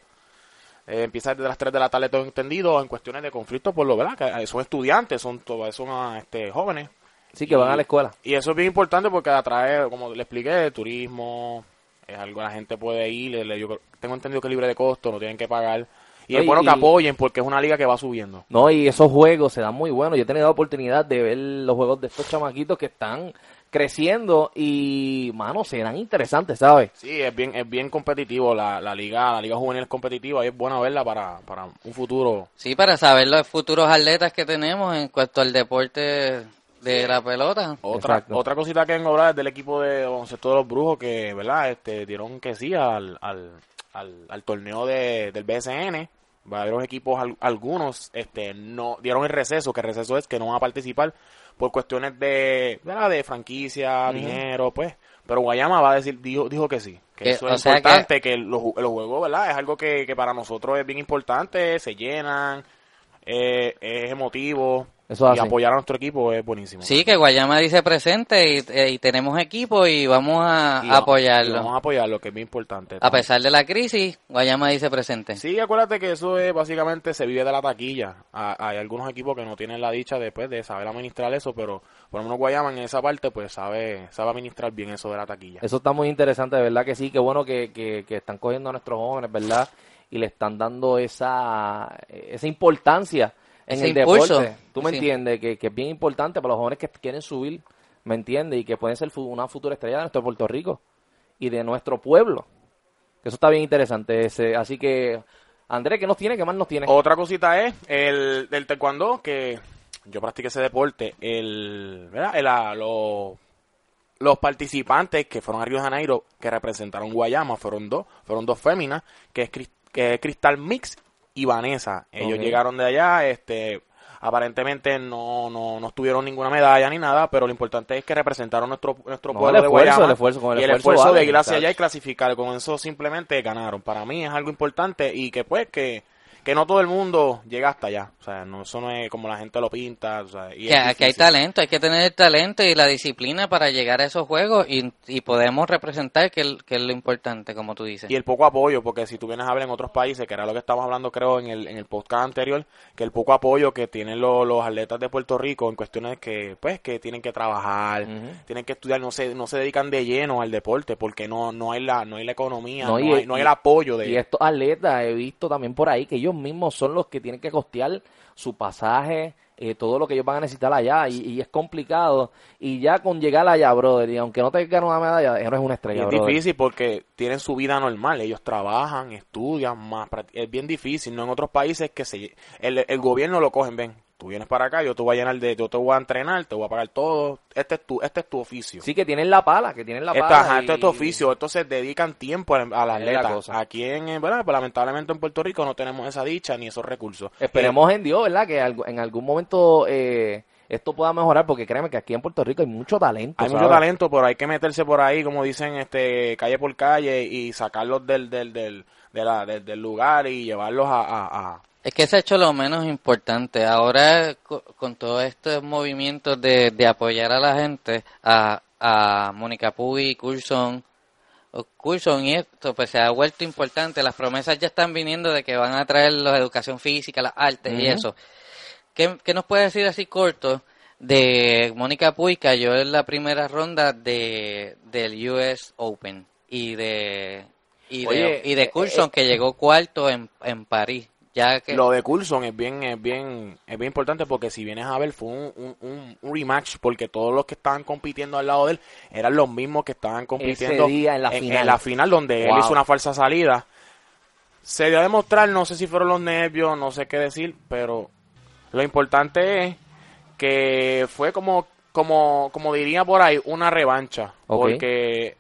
Eh, empieza desde las 3 de la tarde todo entendido en cuestiones de conflicto por lo verdad que eh, son estudiantes son son ah, este jóvenes Sí, que van a la escuela. y eso es bien importante porque atrae como le expliqué turismo es algo la gente puede ir le- le- yo tengo entendido que es libre de costo no tienen que pagar y es y- bueno que y- apoyen porque es una liga que va subiendo No, y esos juegos se dan muy buenos. Yo he tenido la oportunidad de ver los juegos de estos chamaquitos que están creciendo y, mano, se dan interesantes, ¿sabes? Sí, es bien, es bien competitivo la, la liga, la liga juvenil es competitiva y es bueno verla para, para un futuro. Sí, para saber los futuros atletas que tenemos en cuanto al deporte de la pelota. Otra, Exacto. otra cosita que vengo a hablar es del equipo de baloncesto de los brujos que, ¿verdad? Este, dieron que sí al, al, al, al torneo de, del BSN. Varios equipos, al- algunos, este, no dieron el receso, que el receso es que no van a participar por cuestiones de, ¿verdad? De franquicia, dinero, pues. Pero Guayama va a decir, dijo, dijo que sí. Que Que, eso es importante, que, los, ju- los juegos, ¿verdad? Es algo que, que para nosotros es bien importante, se llenan, eh, es emotivo. Eso y apoyar a nuestro equipo es buenísimo. Sí, que Guayama dice presente y, eh, y tenemos equipo y vamos a, Y apoyarlo. y Vamos a apoyarlo, que es bien importante. A pesar de la crisis, Guayama dice presente. Sí, acuérdate que eso es básicamente se vive de la taquilla. Ha- Hay algunos equipos que no tienen la dicha después de saber administrar eso, pero por lo menos Guayama en esa parte pues sabe sabe administrar bien eso de la taquilla. Eso está muy interesante, de verdad que sí, qué bueno que, que, que están cogiendo a nuestros jóvenes, ¿verdad? Y le están dando esa, esa importancia en Ese el impulso. deporte. Tú me Sí. entiendes, que, que es bien importante para los jóvenes que quieren subir, ¿me entiendes? Y que pueden ser una futura estrella de nuestro Puerto Rico y de nuestro pueblo. Que eso está bien interesante. Ese. Así que, Andrés, ¿qué nos tiene? ¿Qué más nos tiene? Otra cosita es el del taekwondo que yo practiqué ese deporte, el ¿verdad? El, ah, los los participantes que fueron a Río de Janeiro que representaron Guayama fueron dos, fueron dos féminas, que es, que es Cristal Mix y Vanessa. Ellos llegaron de allá, este aparentemente no, no, no tuvieron ninguna medalla ni nada, pero lo importante es que representaron nuestro, nuestro No, pueblo el de esfuerzo, Guayama. el esfuerzo, con el y el esfuerzo esfuerzo de ir hacia allá y clasificar. Con eso simplemente ganaron. Para mí es algo importante y que pues que, que no todo el mundo llega hasta allá. O sea, no, eso no es como la gente lo pinta. O sea, y Que, que hay talento, hay que tener el talento y la disciplina para llegar a esos juegos y, y podemos representar, que, es- que es lo importante, como tú dices. Y el poco apoyo, porque si tú vienes a ver en otros países, que era lo que estábamos hablando creo en el, en el podcast anterior, que el poco apoyo que tienen los, los atletas de Puerto Rico en cuestiones que pues que tienen que trabajar, tienen que estudiar, no se, no se dedican de lleno al deporte porque no, no hay la, no hay la economía, No, no, y- hay, no hay el apoyo de Y estos atletas he visto también por ahí que ellos mismos son los que tienen que costear su pasaje, eh, todo lo que ellos van a necesitar allá y, y es complicado. Y ya con llegar allá, brother, y aunque no te ganen una medalla, eres una Y estrella, es brother. difícil porque tienen su vida normal, ellos trabajan, estudian, más es bien difícil, no en otros países que se el, el gobierno lo cogen, ven, tú vienes para acá, yo te voy a llenar de, yo te voy a entrenar, te voy a pagar todo, este es tu, este es tu oficio. Sí, que tienen la pala, que tienen la Esta- pala. ajá, y- este es tu oficio, entonces dedican tiempo al, al la atleta. cosa. Aquí en, ¿verdad? Pues lamentablemente en Puerto Rico no tenemos esa dicha ni esos recursos. Esperemos en Dios, ¿verdad? Que en algún momento eh, esto pueda mejorar, porque créeme que aquí en Puerto Rico hay mucho talento. Hay mucho talento, pero hay que meterse por ahí, como dicen, este, calle por calle y sacarlos del, del, del, de la- del, del lugar y llevarlos a, a- a- Es que se ha hecho lo menos importante. Ahora, co- con todos estos movimientos de, de apoyar a la gente, a, a Mónica Puy, Coulson, Coulson y esto, pues se ha vuelto importante. Las promesas ya están viniendo de que van a traer la educación física, las artes y eso. ¿Qué, qué nos puede decir así corto de Mónica Puy cayó en la primera ronda de del US Open y de y de, Oye, y de eh, Coulson eh, que llegó cuarto en, en París ya que Lo de Coulson es bien, es bien, es bien importante porque si vienes a ver fue un, un, un- un rematch porque todos los que estaban compitiendo al lado de él eran los mismos que estaban compitiendo día en la final. la final donde él hizo una falsa salida. Se dio a demostrar, no sé si fueron los nervios, no sé qué decir, pero lo importante es que fue como, como, como diría por ahí, una revancha. Porque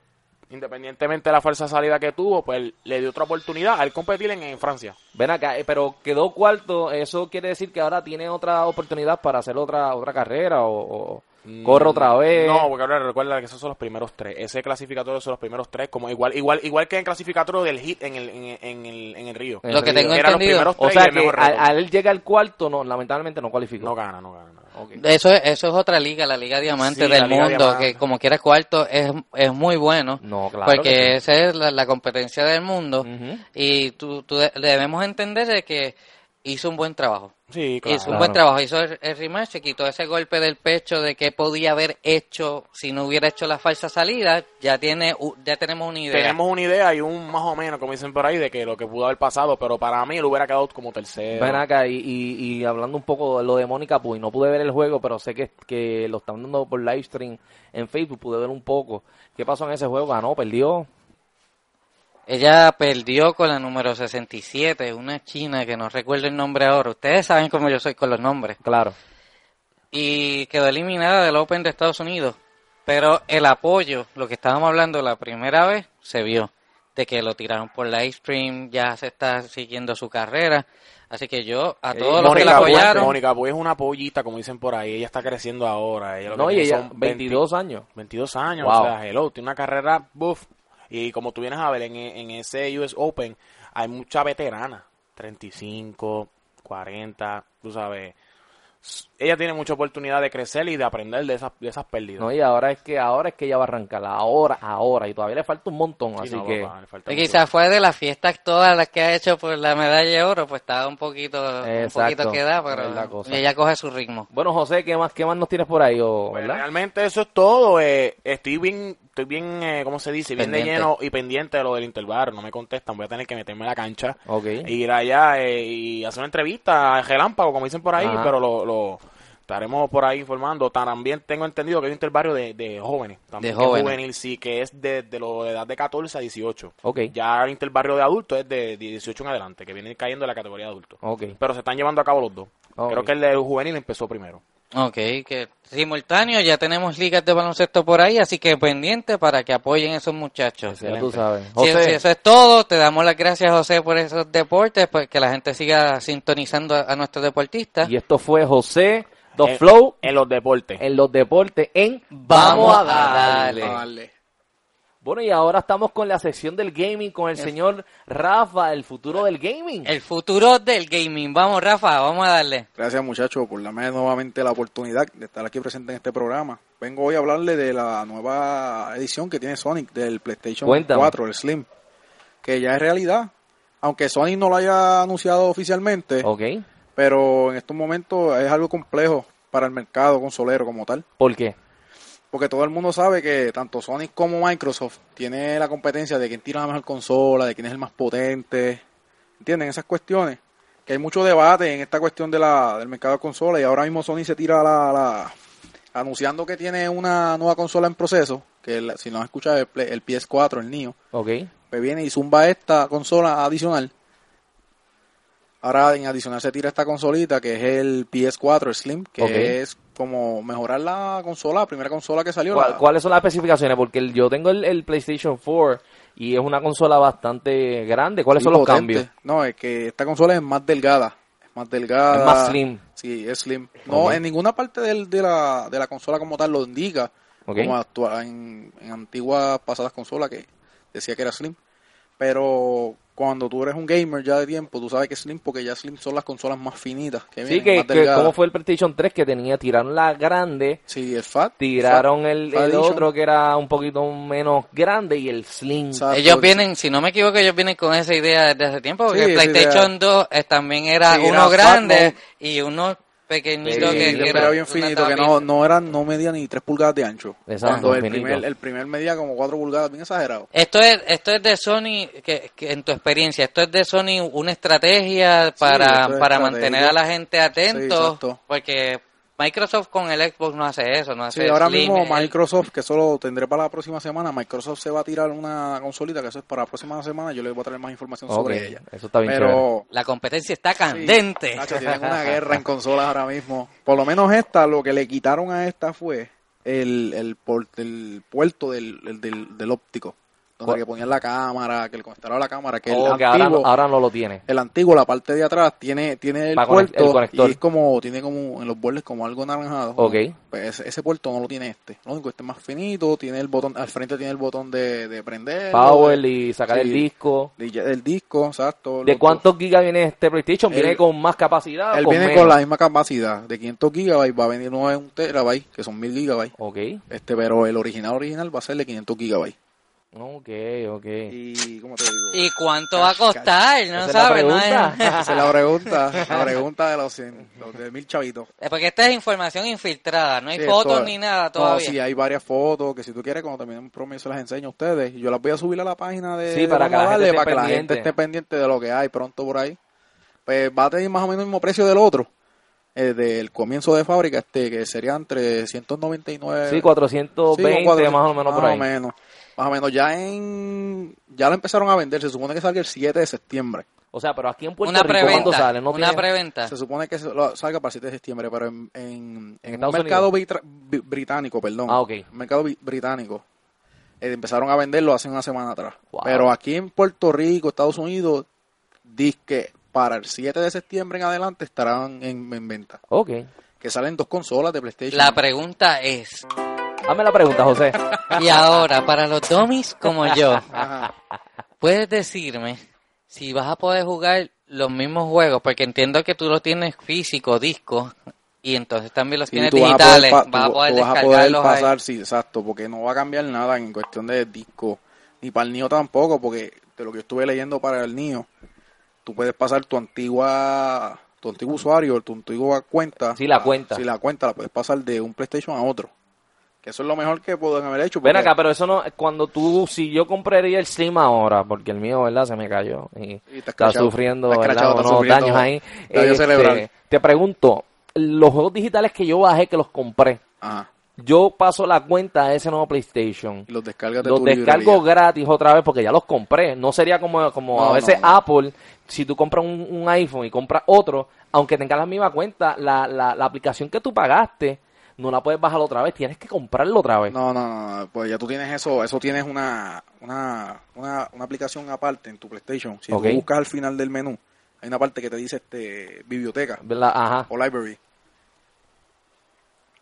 independientemente de la falsa salida que tuvo, pues le dio otra oportunidad al competir en, en Francia. Ven acá, eh, pero quedó cuarto, eso quiere decir que ahora tiene otra oportunidad para hacer otra otra carrera o, o corre otra vez. Mm, No, porque ahora recuerda que esos son los primeros tres. Ese clasificatorio son los primeros tres, como igual igual igual que en el clasificatorio del hit en el, en, el- en el, en el Río. En Lo que tengo Eran los entendido. primeros o tres sea que al él llega al cuarto, no, lamentablemente no cualificó. No gana, no gana. no Eso es, eso es otra liga, la Liga Diamante Sí, del Liga mundo, Diamante. que como quiera cuarto es, es muy bueno, No, claro. porque sí. esa es la, la competencia del mundo y tú, tú de- debemos entender de que hizo un buen trabajo. Sí, claro. Hizo un Claro. buen trabajo, hizo el, el rematch, se quitó ese golpe del pecho de que podía haber hecho si no hubiera hecho la falsa salida, ya tiene u- ya tenemos una idea. Tenemos una idea y un más o menos, como dicen por ahí, de que lo que pudo haber pasado, pero para mí él hubiera quedado como tercero. Ven acá, y, y, y hablando un poco de lo de Mónica Puy, no pude ver el juego, pero sé que, que lo están dando por live stream en Facebook, pude ver un poco. ¿Qué pasó en ese juego? ¿Ganó? ¿Perdió? Ella perdió con la número 67, una china que no recuerdo el nombre ahora. Ustedes saben cómo yo soy con los nombres. Claro. y quedó eliminada del Open de Estados Unidos. Pero el apoyo, lo que estábamos hablando la primera vez, se vio. De que lo tiraron por live stream, ya se está siguiendo su carrera. Así que yo, a todos los que la apoyaron, Mónica Puig es una pollita, como dicen por ahí.Ella está creciendo ahora. Ella lo que No, y ella, son 20 22 años. 22 años, Wow. o sea, hello, tiene una carrera buff. Y como tú vienes a ver, en, en ese US Open hay mucha veterana, 35, 40, tú sabes. Ella tiene mucha oportunidad de crecer y de aprender de esas, de esas pérdidas. No, y ahora es que ahora es que ella va a arrancar, ahora, ahora, y todavía le falta un montón, Sí, así no, que papá, y quizás fue de las fiestas todas las que ha hecho por la medalla de oro, pues estaba un poquito, un Exacto, poquito queda, es la pero ella coge su ritmo. Bueno, José, ¿qué más, qué más nos tienes por ahí, o, Pues realmente eso es todo. eh, estoy bien, estoy bien, eh, ¿cómo se dice? Bien de lleno y pendiente de lo del interbar. No me contestan, voy a tener que meterme en la cancha. Ok. e ir allá eh, y hacer una entrevista a relámpago, como dicen por ahí, Ajá. pero lo, lo estaremos por ahí informando. También tengo entendido que hay un interbarrio de, de jóvenes. También De jóvenes. juvenil, sí, que es de, de, lo, de edad de 14 a 18. Ok. Ya el interbarrio de adultos es de 18 en adelante, que viene cayendo en la categoría de adultos. Ok. Pero se están llevando a cabo los dos. Creo que el de juvenil empezó primero. Ok, que simultáneo, ya tenemos ligas de baloncesto por ahí, así que pendiente para que apoyen a esos muchachos. Ya tú sabes. Si, José, si eso es todo, te damos las gracias, José, por esos deportes, pues que la gente siga sintonizando a, a nuestros deportistas. y esto fue José, The En- Flow, En los deportes. en los deportes, en Vamos a darle. darle. Bueno, y ahora estamos con la sección del gaming con el señor Rafa, el futuro del gaming. El futuro del gaming. Vamos, Rafa, vamos a darle. Gracias muchachos por darme nuevamente la oportunidad de estar aquí presente en este programa. Vengo hoy a hablarle de la nueva edición que tiene Sonic del PlayStation Cuéntame. 4, el Slim, que ya es realidad. Aunque Sonic no lo haya anunciado oficialmente, Ok. pero en estos momentos es algo complejo para el mercado consolero como tal. ¿Por qué? Porque todo el mundo sabe que tanto Sonic como Microsoft tiene la competencia de quién tira la mejor consola, de quién es el más potente. ¿Entienden? Esas cuestiones. Que hay mucho debate en esta cuestión de la, del mercado de consolas y ahora mismo Sony se tira la, la- anunciando que tiene una nueva consola en proceso, que el- si no has escuchado el, el PS4, el NIO, Ok. pues viene y zumba esta consola adicional. Ahora en adicional se tira esta consolita que es el PS4 el Slim, que es como mejorar la consola, la primera consola que salió. ¿Cuál- la- ¿Cuáles son las especificaciones? Porque el- yo tengo el, el PlayStation 4 y es una consola bastante grande. ¿Cuáles Sí, son los potente. cambios? No, es que esta consola es más delgada. Es más delgada. Es más slim. Sí, es slim. No, en ninguna parte del- de, la, de la consola como tal lo indica. Como actua- en, en antiguas pasadas consolas que decía que era slim. Pero cuando tú eres un gamer ya de tiempo, tú sabes que es slim porque ya slim son las consolas más finitas. Que Sí, vienen, que, más que como fue el PlayStation 3 que tenía, tiraron la grande, Sí, el fat. tiraron fat- el, fat el otro que era un poquito menos grande y el Slim. Exacto. Ellos vienen, si no me equivoco, ellos vienen con esa idea desde hace tiempo, porque Sí, el PlayStation idea. 2 eh, también era Sí, uno era grande y uno pequeñito Sí, que, que era era bien finito, que no, no eran, no medía ni 3 pulgadas de ancho. Exacto, Cuando el finito. primer, el primer medía como 4 pulgadas, bien exagerado. Esto es, esto es de Sony, que, que en tu experiencia, esto es de Sony una estrategia para, es para estrategia. mantener a la gente atento, porque Microsoft con el Xbox no hace eso, no hace Sí, ahora Slim, mismo el- Microsoft, que eso lo tendré para la próxima semana, Microsoft se va a tirar una consolita, que eso es para la próxima semana, yo les voy a traer más información sobre ella. Eso está bien chévere. Pero la competencia está sí, candente. Nacho, tienen una guerra en consolas ahora mismo. Por lo menos esta, lo que le quitaron a esta fue el, el, por- el puerto del, el del, del óptico, donde que ponían la cámara, que le conectaron la cámara, que Oh, el que ahora, no- ahora no lo tiene. el antiguo, la parte de atrás, tiene, tiene el puerto el conector. y es como, tiene como en los bordes como algo anaranjado. Ok. Pues ese, ese puerto no lo tiene este. Lo único, este es más finito, tiene el botón, al frente tiene el botón de, de prender. Power de- y sacar sí, el disco. de- del disco, exacto. ¿De cuántos gigas viene este PlayStation? ¿Viene con más capacidad? o Él con viene menos? con la misma capacidad de 500 gigabytes, va a venir no es un terabyte, que son 1000 gigabytes. Ok, Este, pero el original original va a ser de 500 gigabytes. Ok, ok. Y, ¿cómo te digo? ¿Y cuánto va a costar? No Esa es la sabes, no pregunta. es- Esa es la pregunta, la pregunta de los 100, los de mil chavitos. Eh, Porque esta es información infiltrada, no hay Sí, fotos esto- ni nada No, todavía. sí, hay varias fotos que si tú quieres, cuando terminemos yo se las enseño a ustedes. Y yo las voy a subir a la página de Sí, de para que la Darle, para que la pendiente. gente esté pendiente de lo que hay pronto por ahí. Pues va a tener más o menos el mismo precio del otro. eh, del comienzo de fábrica, este que sería entre 199 Sí, 420 Sí, con 400, más o menos por ahí. menos. Más o menos, ya en... Ya lo empezaron a vender, se supone que salga el 7 de septiembre. O sea, pero aquí en Puerto Una Rico, ¿cuándo preventa. sale? No una preventa. Se supone que salga para el 7 de septiembre, pero en, en, en un Estados mercado británico, perdón. Ah, ok. Un mercado británico. eh, empezaron a venderlo hace una semana atrás. Wow. Pero aquí en Puerto Rico, Estados Unidos, dice que para el 7 de septiembre en adelante estarán en, en venta. Ok. Que salen dos consolas de PlayStation. La pregunta es, Hazme la pregunta, José. y ahora, para los dummies como yo. ¿puedes decirme si vas a poder jugar los mismos juegos? Porque entiendo que tú los tienes físico, disco, y entonces también los Sí, tienes tú vas a poder digitales. pa- vas a poder tú vas a poder ahí. pasar, sí, exacto, porque no va a cambiar nada en cuestión de disco, ni para el niño tampoco, porque de lo que yo estuve leyendo para el niño, tú puedes pasar tu antigua, tu antiguo usuario, tu antigua cuenta. Sí, la cuenta. Sí, la cuenta la puedes pasar de un PlayStation a otro. Que eso es lo mejor que pueden haber hecho. Ven acá, pero eso no, cuando tú, si yo compraría el Slim ahora, porque el mío, ¿verdad? Se me cayó y Y está sufriendo, ¿verdad? Unos sufriendo daños ahí. Este, te pregunto, los juegos digitales que yo bajé, que los compré, Ajá, yo paso la cuenta a ese nuevo PlayStation. y los descargas de Los descargo librería. gratis otra vez porque ya los compré. No sería como, como No, a veces no, no. Apple, si tú compras un, un iPhone y compras otro, aunque tengas la misma cuenta, la, la, la aplicación que tú pagaste no la puedes bajar otra vez, tienes que comprarlo otra vez. No, no, no, no, pues ya tú tienes eso, eso tienes una, una, una, una aplicación aparte en tu PlayStation. Si tú buscas al final del menú, hay una parte que te dice este biblioteca ¿Verdad? Ajá. o library.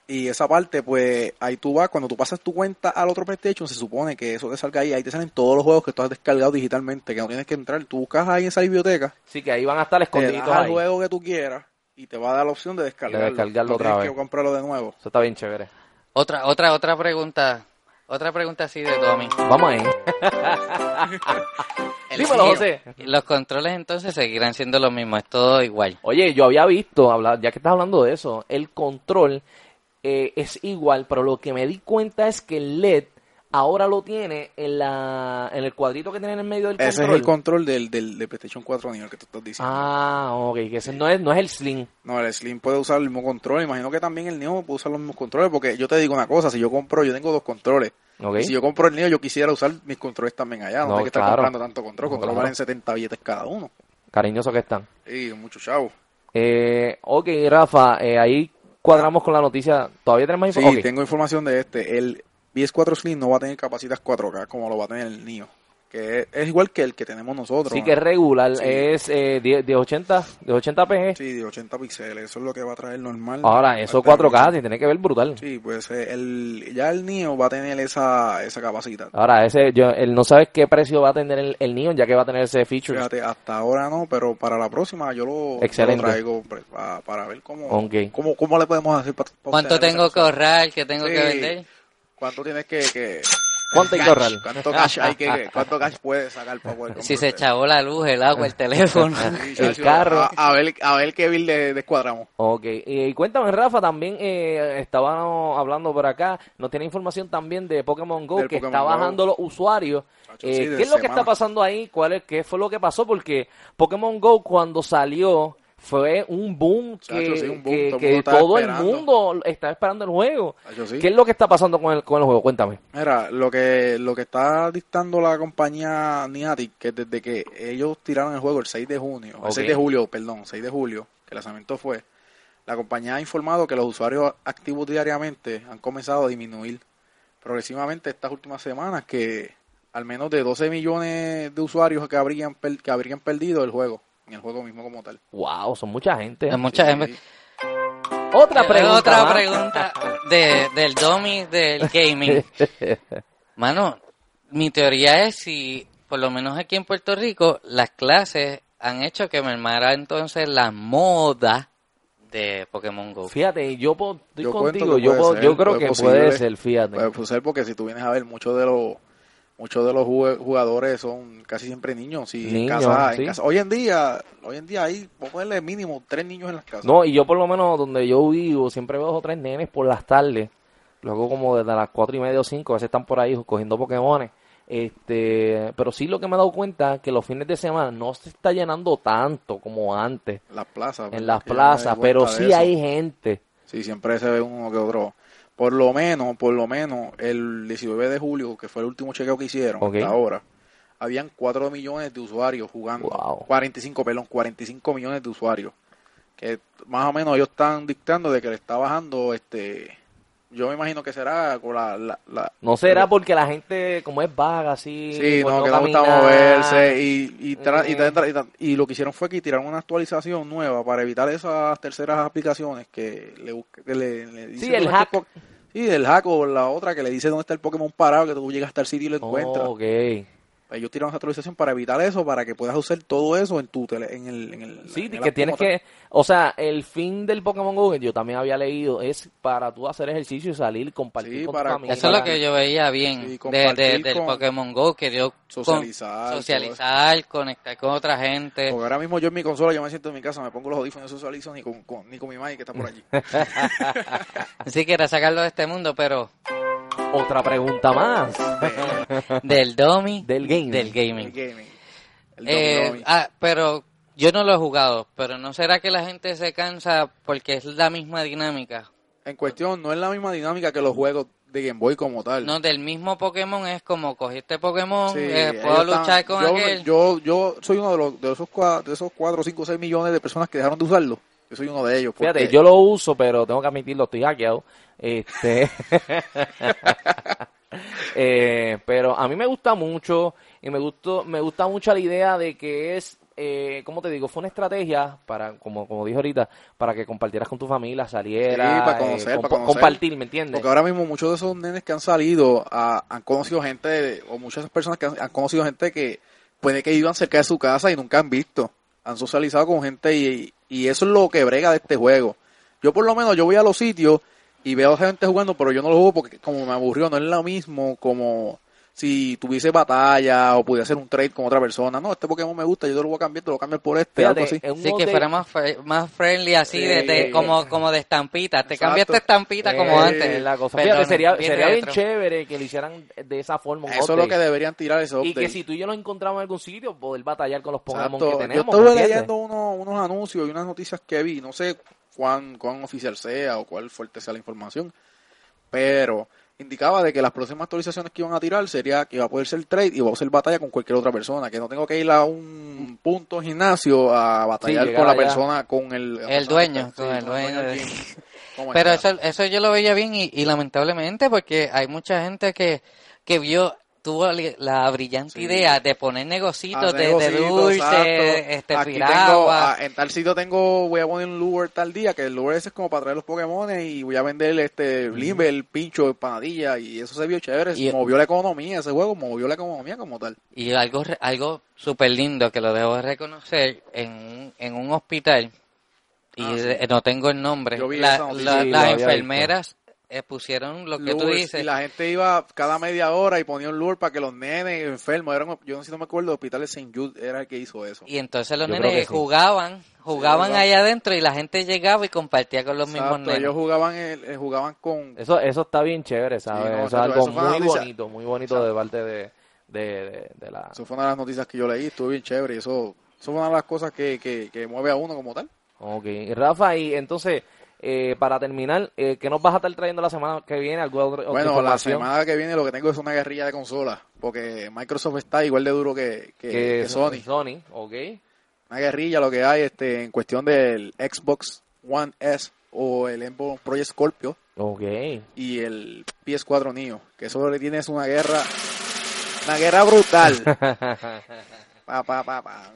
Y esa parte, pues ahí tú vas, cuando tú pasas tu cuenta al otro PlayStation, se supone que eso te salga ahí, ahí te salen todos los juegos que tú has descargado digitalmente, que no tienes que entrar. Tú buscas ahí en esa biblioteca, Sí, que ahí van a estar te escondidos das al juego que tú quieras y te va a dar la opción de descargarlo. descargarlo No otra tienes vez. que comprarlo de nuevo. Eso está bien chévere. Otra, otra, otra pregunta. Otra pregunta así de dummy. Vamos ahí. El Dímelo. José. Los controles entonces seguirán siendo lo mismo, es todo igual. Oye, yo había visto, ya que estás hablando de eso, el control eh, es igual, pero lo que me di cuenta es que el LED ahora lo tiene en la en el cuadrito que tiene en el medio del Ese es control. el control del, del, del PlayStation 4 nivel que tú estás diciendo. Ah, ok, que ese no es, no es el Slim. No, el Slim puede usar el mismo control. Imagino que también el Neo puede usar los mismos controles. Porque yo te digo una cosa: si yo compro, yo tengo dos controles. Ok. Y si yo compro el Neo, yo quisiera usar mis controles también allá. No, No, tengo que estar claro. comprando tanto control. No, Controles claro. valen 70 billetes cada uno. Cariñosos que están. Y muchos chavos. Eh, ok, Rafa, eh, ahí cuadramos con la noticia. ¿Todavía tenemos Sí, información? tengo información de este. El PS4 Slim no va a tener capacidad 4K como lo va a tener el Neo. Que es, es igual que el que tenemos nosotros. Sí, que es regular, Sí. es eh, 10, 1080, 1080p. Sí, de 80 píxeles. Eso es lo que va a traer normal. Ahora, eso Parte de 4K, te tiene que ver brutal. Sí, pues eh, el, ya el Neo va a tener esa, esa capacidad. Ahora, ese, yo, él no sabe qué precio va a tener el, el Neon, ya que va a tener ese feature. Fíjate, hasta ahora no, pero para la próxima yo lo, yo Excelente. lo traigo pre- pa- para, ver cómo, cómo, cómo le podemos hacer. pa- pa ¿Cuánto tengo que ahorrar? ¿Qué tengo que vender? ¿Cuánto tienes que, que ¿Cuánto hay que cuánto cash hay que cuánto cash puedes sacar para poder Si se echavó la luz, el agua, el teléfono. Sí, el carro. A, a ver, a ver qué bill de, descuadramos. Ok, y, y cuéntame, Rafa, también eh, estábamos hablando por acá, nos tiene información también de Pokémon Go, Del que Pokémon está Go. bajando los usuarios. Chacho, Eh, sí, de ¿Qué es lo que está pasando ahí? ¿Cuál es, ¿Qué fue lo que pasó? Porque Pokémon Go cuando salió fue un boom que, Chacho, sí, un boom, que- todo el que mundo estaba todo el esperando. mundo está esperando el juego. Chacho, sí. ¿Qué es lo que está pasando con el, con el juego? Cuéntame. Mira, lo que, lo que está dictando la compañía Niantic, que desde que ellos tiraron el juego el 6 de junio, el Ok. 6 de julio, perdón, 6 de julio, que el lanzamiento fue, la compañía ha informado que los usuarios activos diariamente han comenzado a disminuir progresivamente estas últimas semanas, que al menos de 12 millones de usuarios que habrían, per- que habrían perdido el juego, en el juego mismo como tal. Wow, son mucha gente. Mucha Sí, gente. Otra pregunta. Otra más. pregunta de, del dummy del gaming. Mano, mi teoría es si, por lo menos aquí en Puerto Rico, las clases han hecho que mermara entonces la moda de Pokémon Go. Fíjate, yo estoy Yo contigo, yo, ser, yo creo puede que posible. puede ser, fíjate. Puede ser porque si tú vienes a ver, muchos de los muchos de los jugadores son casi siempre niños. Y en Niños, casa, en casa- hoy en día, hoy en día hay, ponerle mínimo tres niños en las casas. No, y yo por lo menos donde yo vivo siempre veo dos o tres nenes por las tardes. Luego como desde las cuatro y media o cinco, a veces están por ahí cogiendo Pokémones. Este, pero sí lo que me he dado cuenta que los fines de semana no se está llenando tanto como antes las plazas. en las plazas, pero sí eso. hay gente. Sí, siempre se ve uno que otro. Por lo menos, por lo menos, el 19 de julio, que fue el último chequeo que hicieron hasta ahora, habían 4 millones de usuarios jugando. Wow. 45, perdón, 45 millones de usuarios. Que más o menos ellos están dictando de que le está bajando, este, yo me imagino que será con la... la, la- No será porque la gente, como es vaga, así. Sí, pues no, que no gusta moverse y, y, tra- y, tra- y tra- y lo que hicieron fue que tiraron una actualización nueva para evitar esas terceras aplicaciones que le, que le, le dicen Sí, el hack. Sí, el hack o la otra que le dice dónde está el Pokémon parado, que tú llegas hasta el sitio y lo encuentras. Oh. Ellos tiraron esa actualización para evitar eso, para que puedas usar todo eso en tu tele, en el, en el Sí, en el que tienes que, o sea, el fin del Pokémon Go, que yo también había leído, es para tú hacer ejercicio y salir, compartir Sí, con para tu familia. Eso es lo que yo veía bien Sí, de, compartir de- del con- Pokémon Go, que yo Socializar, socializar, conectar con otra gente. Porque ahora mismo yo en mi consola, yo me siento en mi casa, me pongo los audífonos no socializo ni con, con- ni con mi madre que está por allí. Sí, quiero sacarlo de este mundo, pero Otra pregunta más del Domi, del gaming. del el gaming. gaming. El Eh, Domi ah, pero yo no lo he jugado, pero ¿no será que la gente se cansa porque es la misma dinámica? En cuestión, no es la misma dinámica que los juegos de Game Boy como tal. No, del mismo Pokémon es como cogiste Pokémon, Sí, eh, puedo están- luchar con yo, aquel. Yo, yo soy uno de, los, de, esos cuatro, de esos 4, 5, 6 millones de personas que dejaron de usarlo. Yo soy uno de ellos. Fíjate, porque- yo lo uso, pero tengo que admitirlo, estoy hackeado. Este. Eh, pero a mí me gusta mucho y me gustó, me gusta mucho la idea de que es, eh, ¿cómo te digo? Fue una estrategia para, como, como dije ahorita, para que compartieras con tu familia, salieras, Sí, para eh, conocer, para conocer. compartir, ¿me entiendes? Porque ahora mismo muchos de esos nenes que han salido han conocido gente, o muchas personas que han, han conocido gente que puede que vivan cerca de su casa y nunca han visto. Han socializado con gente y, y eso es lo que brega de este juego. Yo por lo menos, yo voy a los sitios y veo gente jugando, pero yo no lo juego porque como me aburrió, no es lo mismo como si tuviese batalla o pudiera hacer un trade con otra persona. No, este Pokémon me gusta, yo te lo voy a cambiar, te lo cambiar por este, Fíjate, algo así. Sí, que fuera más, más friendly así, de, de- Sí. como, como de estampita. Te Exacto. cambiaste estampita como Eh, antes. es la cosa. Perdón, Fíjate, sería, bien sería bien chévere que lo hicieran de esa forma. un Eso es lo que deberían tirar ese Y que si tú y yo nos encontramos en algún sitio, poder batallar con los Pokémon Exacto. que tenemos. Yo estuve leyendo uno- unos anuncios y unas noticias que vi, no sé cuán, cuán oficial sea o cuál fuerte sea la información, pero indicaba de que las próximas actualizaciones que iban a tirar sería que iba a poder ser trade y iba a ser batalla con cualquier otra persona, que no tengo que ir a un punto gimnasio a batallar con la persona, con el, dueño, que- con el sí, dueño del de- gym. ¿Cómo Pero eso, eso yo lo veía bien y, y lamentablemente porque hay mucha gente que, que vio, tuvo la brillante Sí. idea de poner negocitos Ah, de, dulce, este, Aquí tengo, ah, en tal sitio tengo, voy a poner un lure tal día, que el lure ese es como para traer los Pokémon y voy a vender este limber, el pincho, empanadilla y eso se vio chévere, Y- movió la economía, ese juego movió la economía como tal. Y algo, algo súper lindo que lo debo reconocer en, un- en un hospital, y Ah, sí. no tengo el nombre, la- la- Sí, las enfermeras eh, pusieron lo que tú Lures, dices. Y la gente iba cada media hora y ponía un lure para que los nenes enfermos, eran, yo no sé si no me acuerdo, el hospital de St. Jude era el que hizo eso. Y entonces los Yo nenes sí. jugaban, jugaban jugaban. allá adentro y la gente llegaba y compartía con los mismos nenes. ellos jugaban, el- eh, jugaban con... Eso, eso está bien chévere, ¿sabes? Sí, no, es chacho, algo muy bonito, muy bonito de parte de, de, de- de la... Eso fue una de las noticias que yo leí, estuvo bien chévere y eso, eso fue una de las cosas que, que, que mueve a uno como tal. Ok, y Rafa, y entonces, eh, para terminar, eh, ¿qué nos vas a estar trayendo la semana que viene? ¿Alguna otra, Bueno, la semana que viene lo que tengo es una guerrilla de consolas, porque Microsoft está igual de duro que, que, Que que Sony. Sony, ok. Una guerrilla lo que hay este en cuestión del Xbox One S o el Xbox Project Scorpio Ok. y el PS4 Neo, que eso le tienes una guerra, una guerra brutal. Pa, pa, pa, pa.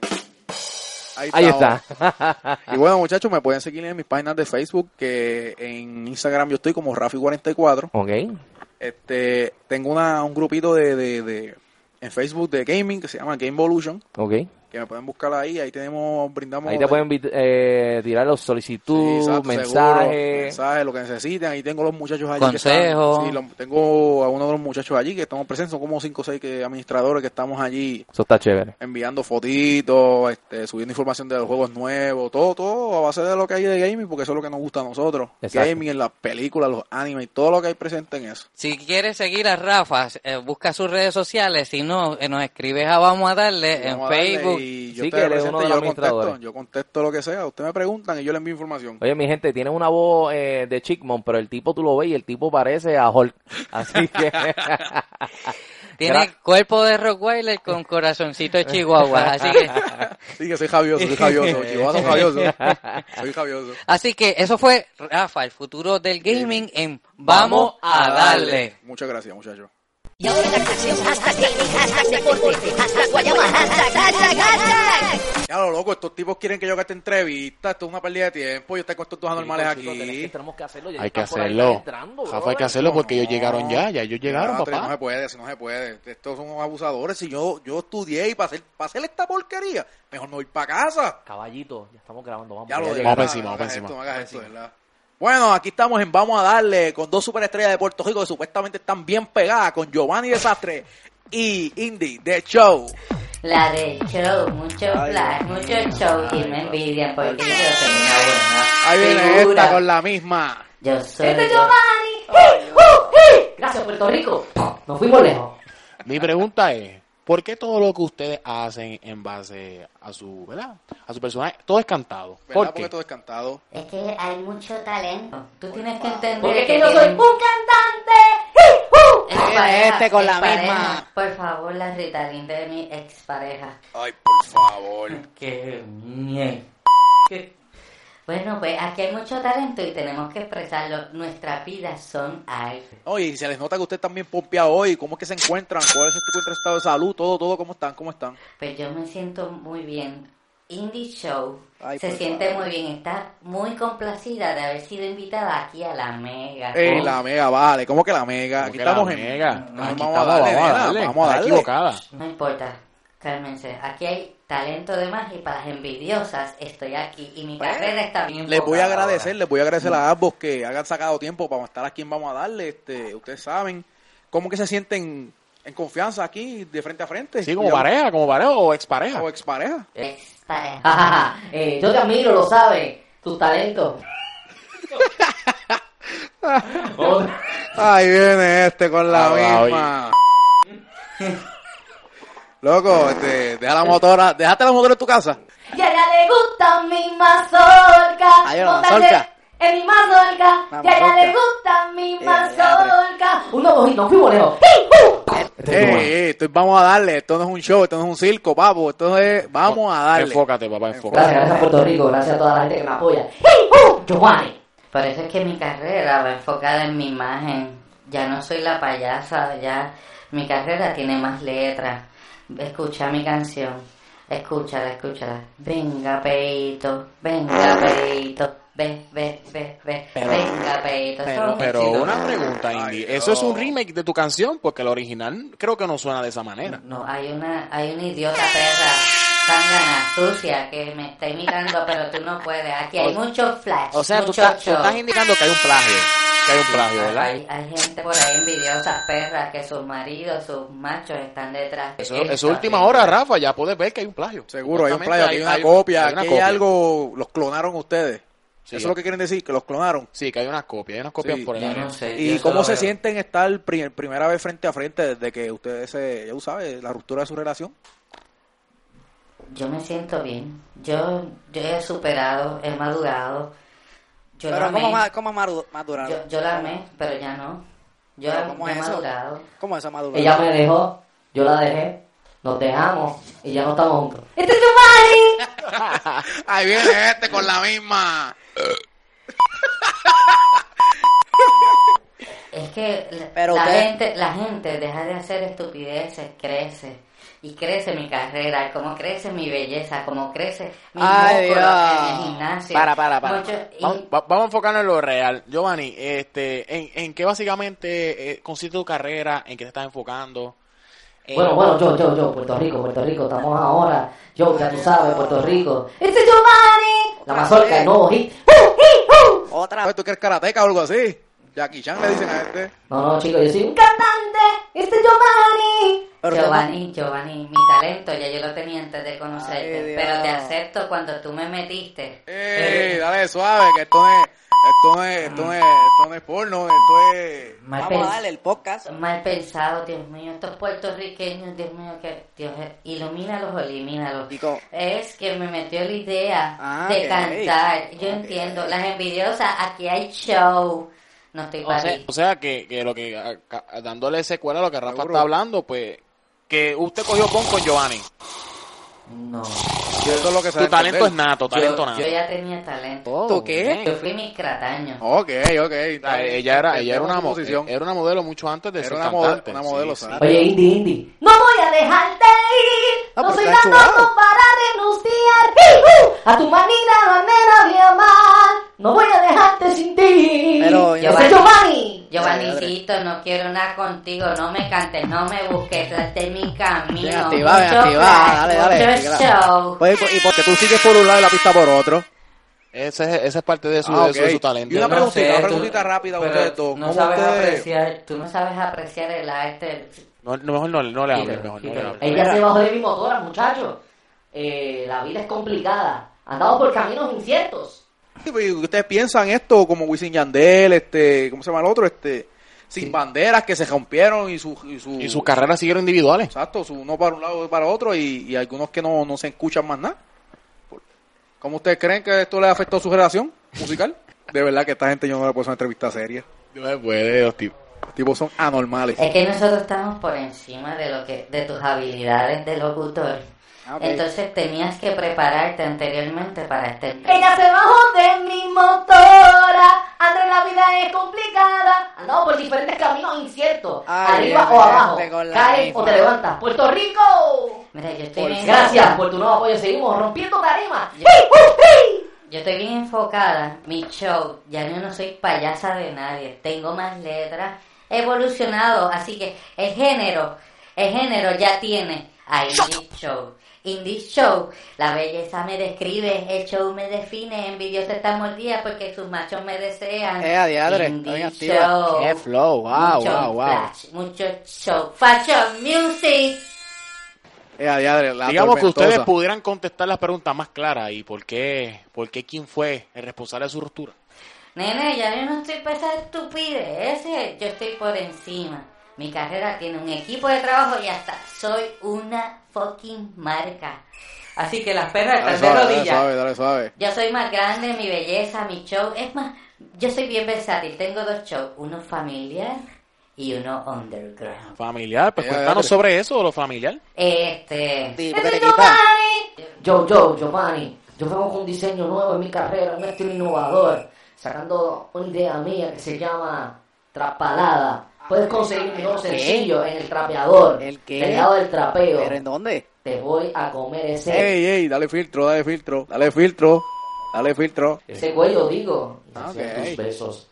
Ahí Ahí está. está. Y bueno, muchachos, me pueden seguir en mis páginas de Facebook, que en Instagram yo estoy como Rafi44. ok. Este, tengo una, un grupito de, de, de- en Facebook de gaming que se llama Game Evolution, Ok. Que me pueden buscar ahí, ahí tenemos, brindamos... Ahí te pueden eh, tirar los Sí, solicitudes, exacto, mensajes. mensajes, lo que necesiten. Ahí tengo los muchachos allí. que Consejos. están- sí, lo- tengo a uno de los muchachos allí que estamos presentes. Son como cinco o seis que, administradores que estamos allí Eso está chévere. enviando fotitos, este, subiendo información de los juegos nuevos, todo, todo a base de lo que hay de gaming, porque eso es lo que nos gusta a nosotros. Exacto. Gaming, en las películas, los animes y todo lo que hay presente en eso. Si quieres seguir a Rafa, eh, busca sus redes sociales. Si no, eh, nos escribes a Vamos a Darle Vamos en a darle Facebook, y y yo Sí, que uno de contesto, yo contesto lo que sea, ustedes me preguntan y yo les envío información. Oye, mi gente, tiene una voz eh, de Chickmon, pero el tipo tú lo ves y el tipo parece a Hulk. Así que... Tiene Gra- cuerpo de Rockweiler con corazoncito de Chihuahua. Así que, Sí, que soy javioso, soy javioso, yo soy javioso, soy javioso. así que eso fue Rafa, el futuro del gaming en Vamos a darle. Muchas gracias, muchachos. Y ahora la canción hashtag gaming, hashtag deporte, hashtag guayama, hashtag, hashtag, hashtag. Ya lo loco, estos tipos quieren que yo haga esta entrevista, esto es una pérdida de tiempo, yo estoy con estos dos anormales aquí. tenemos que hacerlo. ya Hay que hacerlo. Rafa, hay que hacerlo porque ellos llegaron ya, ya ellos llegaron, Diatre, No se papá. puede, no se puede. Estos son unos abusadores. Si yo, yo estudié y para hacer, para hacer esta porquería, mejor me voy para casa. Caballito, ya estamos grabando, vamos. Ya lo Vamos llegaron. pa' encima, no vamos pa' hagas encima. Bueno, aquí estamos en Vamos a darle con dos superestrellas de Puerto Rico que supuestamente están bien pegadas con Giovanni Desastre y Indy de Show. La de show, mucho Ay, flash, mucho show y me envidian porque yo tengo una buena Ahí viene figura. esta con la misma. Yo soy Este yo. Giovanni. ¡Hey! ¡Uh! ¡Hey! Gracias Puerto Rico. Nos fuimos lejos. Mi pregunta es, ¿por qué todo lo que ustedes hacen en base a su, ¿verdad? A su personaje, todo es cantado? ¿Verdad? ¿Por Porque qué? todo es cantado. Es que hay mucho talento. Tú tienes que entender Porque que yo soy tienen- un cantante. ¡Uh! Es pareja, este con la pareja. misma. Por favor, la Ritalin de mi expareja. Ay, por favor. Qué mie- qué- Bueno, pues aquí hay mucho talento y tenemos que expresarlo. Nuestras vidas son arte. Oye, y se les nota que usted también pompeado hoy. ¿Cómo es que se encuentran? ¿Cuál es su encuentro estado de salud? Todo, todo, ¿cómo están? ¿Cómo están? Pues yo me siento muy bien. Indie Show Ay, se siente muy bien. Está muy complacida de haber sido invitada aquí a la Mega. Eh, la mega, vale. ¿Cómo que la mega? ¿Cómo Aquí estamos en... mega? No, Aquí vamos a darle, vamos a nena, darle. vamos a Está darle. equivocada. No importa, cálmense. Aquí hay talento de más y para las envidiosas estoy aquí. Y mi Pues, carrera está bien Les voy a agradecer, ahora. les voy a agradecer a ambos que hayan sacado tiempo para estar aquí en Vamos a Darle. Este, ustedes saben cómo que se sienten en confianza aquí de frente a frente. Sí, como pareja, como pareja o expareja. O expareja. Expareja. Jajaja, eh, yo te admiro, lo sabes, tus talentos. Ahí viene este con la Ah, misma. Loco, este, deja la motora, déjate la motora en tu casa. Y a ella le gusta mi mazorca. Hay una montarse mazorca. En mi mazorca. Una Y a ella le gusta mi Eh, mazorca. Uno, dos y nos fuimos lejos. ¡Hey! Este es Ey, ey, vamos a darle, esto no es un show, esto no es un circo, papo, esto es, vamos a darle. Enfócate, papá, enfócate. Gracias, gracias Puerto Rico, gracias a toda la gente que me apoya. ¡Hey! Giovanni. Por eso es que mi carrera va enfocada en mi imagen. Ya no soy la payasa, ya mi carrera tiene más letras. Escucha mi canción, escúchala, escúchala. Venga, peito, venga, peito, ve, ve, ve, ve, venga, peito. Pero una pregunta, Indy. ¿Eso es un remake de tu canción? Porque el original creo que no suena de esa manera. No, hay una, hay una idiota perra, tangana, sucia, que me está imitando, pero tú no puedes. Aquí hay mucho flash, O sea, tú mucho estás, tú estás indicando que hay un plagio. Que hay un plagio, ¿verdad? Hay, hay gente por ahí envidiosas perras que sus maridos, sus machos están detrás. de Eso, eso última hora, Rafa, ya puedes ver que hay un plagio. Seguro, hay un plagio, aquí hay una hay- copia, hay una aquí hay copia. algo, los clonaron ustedes. Sí. Eso es lo que quieren decir, que los clonaron. Sí, que hay una copia, hay unas copias Sí. por ahí. No sé. ¿Y cómo se veo. sienten estar pri- primera vez frente a frente desde que ustedes se, ya tú sabes, la ruptura de su relación? Yo me siento bien. Yo, yo he superado, he madurado. Yo la Pero. ¿cómo, ma- cómo madu- madurado? Yo, yo la amé, pero ya no. Yo Pero he, ¿cómo he es eso? madurado. ¿Cómo eso madurado? Ella me dejó, yo la dejé, nos dejamos y ya no estamos juntos. ¡Este es Giovanni! Ahí viene este con la misma. Es que la, Pero la usted- gente, la gente deja de hacer estupideces, crece. Y crece mi carrera, como crece mi belleza, como crece mi Ay, músculo en el gimnasio. Para, para, para. Mucho- y- Vamos, va- vamos a enfocarnos en lo real. Giovanni, este, ¿en, en qué básicamente eh, consiste tu carrera? ¿En qué te estás enfocando? Eh, Bueno, bueno, yo, yo, yo, Puerto Rico, Puerto Rico, estamos ahora. Yo, ya tú sabes, Puerto Rico. ¡Este es Giovanni! La mazorca, el nuevo hit. ¡Uh! ¡Hi! ¡Uh! Otra. Pues, ¿Tú que eres karateca o algo así? Jackie Chan le dicen a este. No, no, chicos, yo soy un cantante. Este es Giovanni. Giovanni, Giovanni, mi talento ya yo lo tenía antes de conocerte, Ay, pero te acepto cuando tú me metiste. ¡Ey, dale suave, que esto no es, esto no es, esto no es, esto no es porno, esto es... Mal, Vamos a darle el podcast. mal pensado, Dios mío, estos puertorriqueños, Dios mío, que Dios, ilumínalos o elimínalos. Digo, Es que me metió la idea Ah, de cantar. Yo entiendo, las envidiosas, aquí hay show. No estoy O sea, o sea que, que lo que a- a- dándole secuela a lo que Rafa Seguro. está hablando, pues que usted cogió con con Giovanni. No. Eso es lo que se Tu talento es nato, talento Yo, nato. yo ya tenía talento. Oh, ¿Tú qué? Yo fui mi crataño. Ok, ok. Ella era, ella era una, mo- era una modelo mucho antes de Era ser una modelo- cantante. una modelo, Sí, ¿sabes? sí. Oye, Indy, Indy. No voy a dejarte ir. Ah, No pues soy chulado. para renunciar a tu manera manera de amar. No voy a dejarte sin ti. Pero, Giovanni. Giovanni. Giovannicito, no quiero nada contigo, no me cantes, no me busques, trate mi camino. Activa, mucho activa, dale, dale, show. Pues, y porque tú sigues por un lado y la pista por otro. Ese, es- ese es parte de su, Ah, de su, ok. de su talento. Y una No preguntita, sé, una tú- preguntita rápida a pero ustedes dos. No ¿Cómo sabes ustedes- apreciar, tú no sabes apreciar el arte. No, no, mejor no, no le hables, mejor no le quítalo. hables. Ella se bajó de mi motora, muchachos. Eh, la vida es complicada. Andamos por caminos inciertos. Pues, ¿Ustedes piensan esto como Wisin Yandel, este, ¿cómo se llama el otro? Este, sin banderas que se rompieron y su... Y su, Y sus carreras siguieron individuales. Exacto, su, uno para un lado y para otro y, y algunos que no, no se escuchan más nada. ¿Cómo ustedes creen que esto le afectó a su relación musical? De verdad que esta gente yo no le puedo hacer una entrevista seria. No se puede, los tipos. Los tipos son anormales. Es que nosotros estamos por encima de lo que, de tus habilidades de locutor. Ah. Entonces tenías que prepararte anteriormente para este. Ella se bajó de mi motora. Andrés, la vida es complicada. Andamos por diferentes caminos inciertos. Ay, Arriba o abajo. Caes o te levantas. Puerto Rico. Mira, yo estoy Por bien. Gracias por tu nuevo apoyo. Seguimos rompiendo tarimas. Yo-. Yo estoy bien enfocada. Mi show, ya yo no soy payasa de nadie. Tengo más letras. He evolucionado. Así que el género, el género ya tiene a Indie Show. Indie Show, la belleza me describe, el show me define, envidiosa está mordida porque sus machos me desean. Eh, a diadre, Indie. Show. Qué flow, wow, mucho wow, wow. flash, mucho show. Fashion music. Eh, a diadre, la Digamos que tormentosa. ustedes pudieran contestar las preguntas más claras y por qué, por qué quién fue el responsable de su ruptura. Nene, ya yo no estoy para esa estupidez, yo estoy por encima. Mi carrera tiene un equipo de trabajo y hasta soy una fucking marca. Así que las perras Dale están de suave, dale rodillas. suave, dale suave. Yo soy más grande, mi belleza, mi show. Es más, yo soy bien versátil. Tengo dos shows, uno familiar y uno underground. Familiar, pues Eh, cuéntanos sobre eso, lo familiar. Este... Sí, ¡Este! Yo, yo, Giovanni, yo vengo con un diseño nuevo en mi carrera, un estilo innovador, sacando una idea mía que se llama Trapalada. Puedes conseguir nuevo sencillo en el trapeador, ¿El qué? del lado del trapeo. ¿Pero en dónde? Te voy a comer ese, Ey, ey, dale filtro, dale filtro, dale filtro, dale filtro. ese cuello, digo. Ah, hacer ok. tus besos.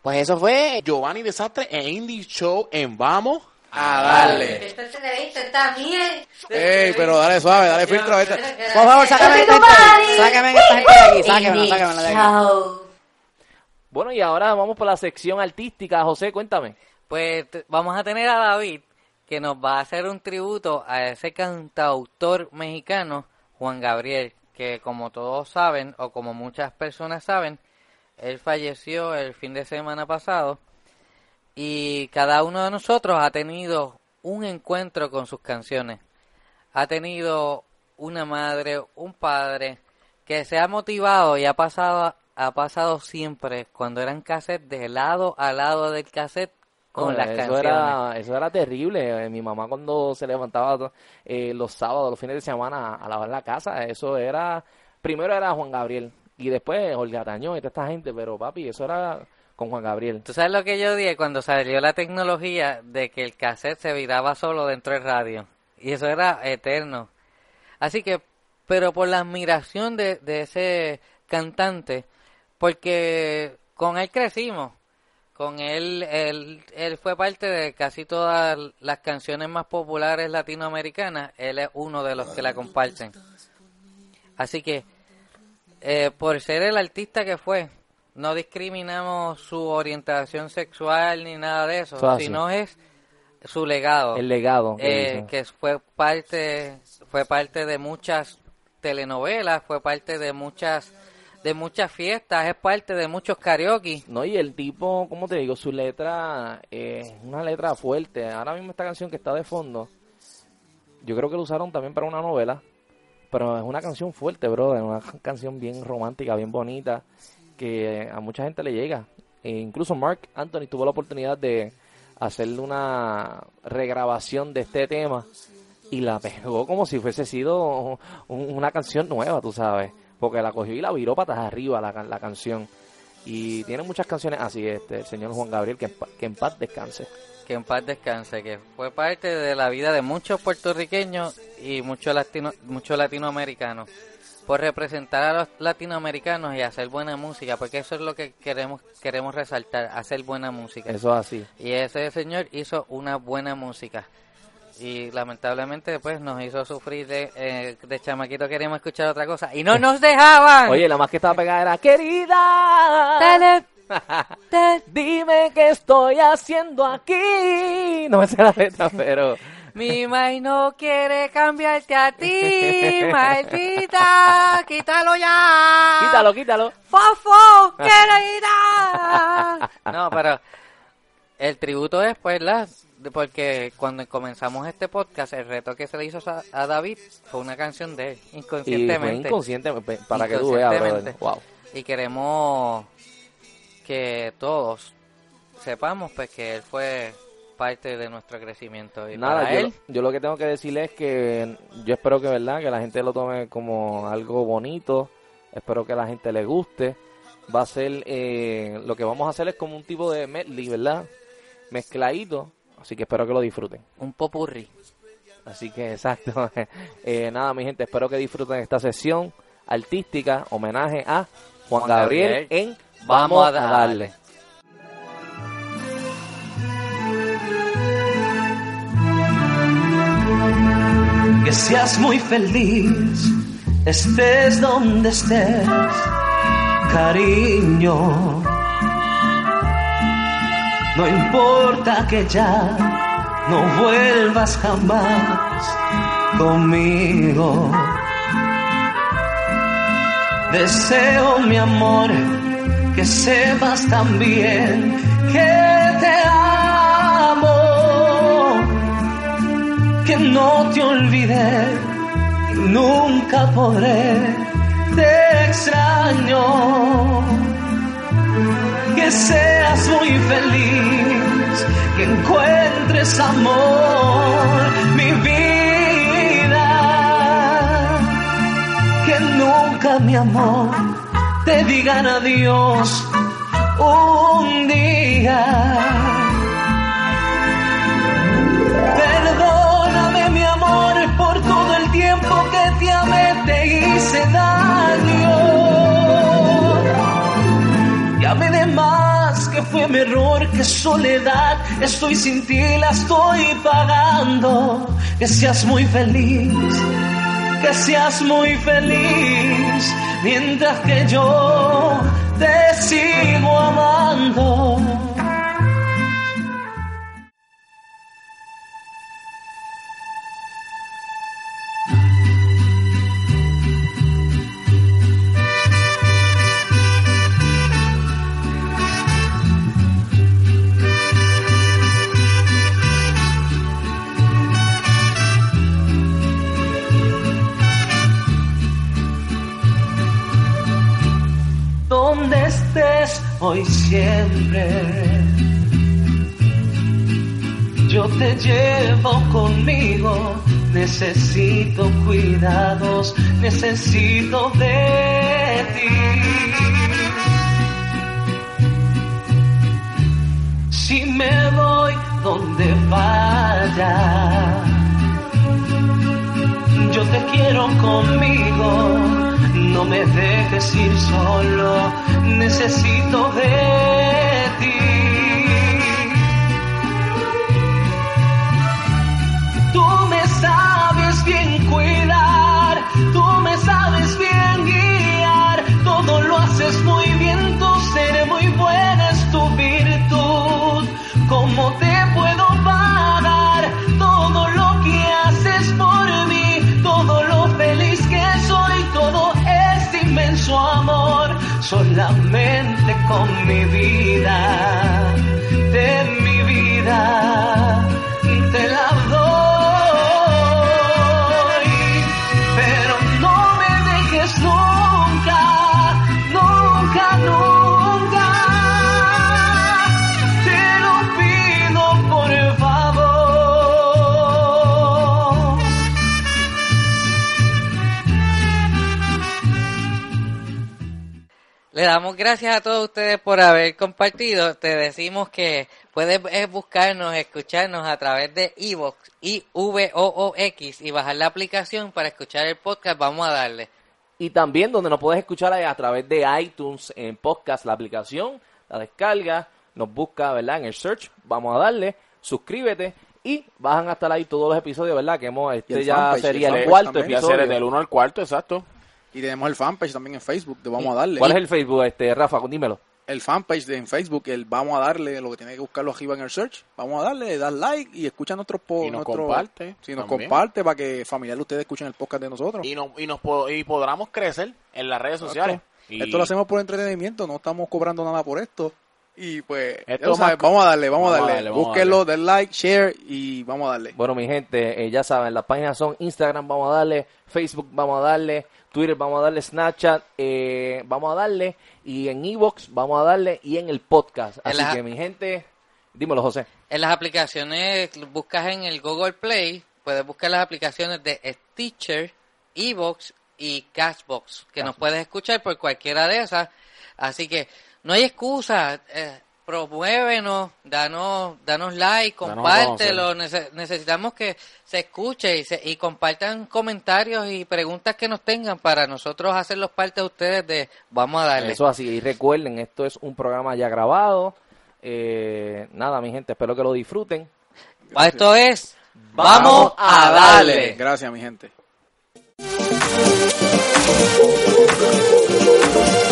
Pues eso fue Giovanni Desastre en Indie Show en Vamos. A darle. Esta entrevista está bien. Ey, pero dale suave, dale filtro. Este. Por favor, sácame esta gente. Sácame esta gente de aquí, sáquenmela, Indie sáquenmela de aquí. Show. Bueno, y ahora vamos por la sección artística. José, cuéntame. Pues vamos a tener a David que nos va a hacer un tributo a ese cantautor mexicano, Juan Gabriel, que como todos saben, o como muchas personas saben, él falleció el fin de semana pasado y cada uno de nosotros ha tenido un encuentro con sus canciones. Ha tenido una madre, un padre que se ha motivado y ha pasado ha pasado siempre cuando eran cassettes de lado a lado del cassette con Oye, las eso canciones. Era, eso era terrible. Eh, Mi mamá cuando se levantaba eh, los sábados, los fines de semana a lavar la casa, eso era... Primero era Juan Gabriel y después Olga Tañón y toda esta gente, pero papi, eso era con Juan Gabriel. ¿Tú sabes lo que yo dije cuando salió la tecnología de que el cassette se viraba solo dentro del radio? Y eso era eterno. Así que, pero por la admiración de, de ese cantante, porque con él crecimos. Con él, él, él fue parte de casi todas las canciones más populares latinoamericanas. Él es uno de los que la comparten. Así que, eh, por ser el artista que fue, no discriminamos su orientación sexual ni nada de eso, sino es su legado. El legado. que Eh, que fue parte fue parte de muchas telenovelas fue parte de muchas de muchas fiestas, es parte de muchos karaoke. No, y el tipo, ¿cómo te digo? Su letra es una letra fuerte. Ahora mismo esta canción que está de fondo, yo creo que lo usaron también para una novela, pero es una canción fuerte, brother, una canción bien romántica, bien bonita, que a mucha gente le llega. E incluso Mark Anthony tuvo la oportunidad de hacerle una regrabación de este tema y la pegó como si fuese sido un- una canción nueva, tú sabes, porque la cogió y la viró patas arriba la, la canción. Y tiene muchas canciones así, este, el señor Juan Gabriel, que, en que en paz descanse. que en paz descanse, que fue parte de la vida de muchos puertorriqueños y muchos latino, muchos latinoamericanos, por representar a los latinoamericanos y hacer buena música, porque eso es lo que queremos queremos resaltar, hacer buena música. Eso es así. Y ese señor hizo una buena música. Y lamentablemente pues nos hizo sufrir de, eh, de chamaquito queríamos escuchar otra cosa y no nos dejaban. Oye, la más que estaba pegada era, querida, Dale, te- dime qué estoy haciendo aquí. No me sé la letra, pero... Mi mai no quiere cambiarte a ti, maldita, quítalo ya. Quítalo, quítalo. Fofo, querida. No, pero el tributo es, pues, la, de- porque cuando comenzamos este podcast, el reto que se le hizo a, a David fue una canción de él, Y fue inconscientemente. inconsciente, pe- para que tú veas. Inconscientemente. Wow. Y queremos que todos sepamos, pues, que él fue parte de nuestro crecimiento. Y Nada, para yo, él, yo lo que tengo que decirle es que yo espero que, ¿verdad? Que la gente lo tome como algo bonito. Espero que a la gente le guste. Va a ser, eh, lo que vamos a hacer es como un tipo de medley, ¿verdad? Mezcladito. Así que espero que lo disfruten. un popurrí. Así que, exacto. Eh, nada, mi gente, espero que disfruten esta sesión artística, homenaje a Juan, Juan Gabriel, Gabriel. en Vamos Vamos a darle. que seas muy feliz, estés donde estés, cariño. No importa que ya no vuelvas jamás conmigo. Deseo, mi amor, que sepas también que te amo que no te olvidé nunca podré, te extraño. Que seas muy feliz, que encuentres amor, mi vida. Que nunca, mi amor, te digan adiós un día. Perdóname mi amor por todo el tiempo que te amé, te hice daño. Error, que soledad, estoy sin ti, la estoy pagando. Que seas muy feliz, que seas muy feliz, mientras que yo te sigo amando. Yo te llevo conmigo, necesito cuidados, necesito de ti. Si me voy donde vaya, yo te quiero conmigo, no me dejes ir solo, necesito de ¿Cómo te puedo pagar todo lo que haces por mí? Todo lo feliz que soy, todo este inmenso amor. con mi vida, de mi vida, damos gracias a todos ustedes por haber compartido. Te decimos que puedes eh, buscarnos, escucharnos a través de iVoox, i v o o x y bajar la aplicación para escuchar el podcast. Vamos a darle. Y también donde nos puedes escuchar es a través de iTunes en podcast, la aplicación, la descarga, nos busca, ¿verdad? En el search, vamos a darle, suscríbete y bajan hasta ahí todos los episodios, ¿verdad? Que hemos, este ya fanpage, sería el cuarto también. Episodio. del 1 al cuarto, exacto. Y tenemos el fanpage también en Facebook, de vamos a darle. ¿Cuál es el Facebook, este, Rafa? Dímelo. el fanpage de en Facebook, el vamos a darle, lo que tiene que buscarlo arriba en el search, vamos a darle, dar like y escucha nuestros Y podcasts. nos comparte Si nos también. comparte para que familiares ustedes escuchen el podcast de nosotros. Y, no, y, nos y podamos crecer en las redes sociales. Y Esto lo hacemos por entretenimiento, no estamos cobrando nada por esto. Y pues, ya Esto lo sabes, más- vamos a darle, vamos, Vamos a darle. darle, Búsquenlo, den like, share y vamos a darle. Bueno, mi gente, eh, ya saben, las páginas son Instagram, vamos a darle, Facebook, vamos a darle, Twitter, vamos a darle, Snapchat, eh, vamos a darle, y en Evox, vamos a darle, y en el podcast. Así la- que, mi gente, dímelo, José. En las aplicaciones, buscas en el Google Play, puedes buscar las aplicaciones de Stitcher, Evox y Castbox, que nos puedes escuchar por cualquiera de esas. Así que no hay excusa. Eh, promuévenos, danos, danos like, compártelo. Nece- necesitamos que se escuche y, se- y compartan comentarios y preguntas que nos tengan para nosotros hacerlos parte de ustedes de vamos a darle. Eso así, y recuerden, esto es un programa ya grabado. Eh, nada, mi gente, espero que lo disfruten. Esto es Vamos a darle. Gracias, mi gente. Thank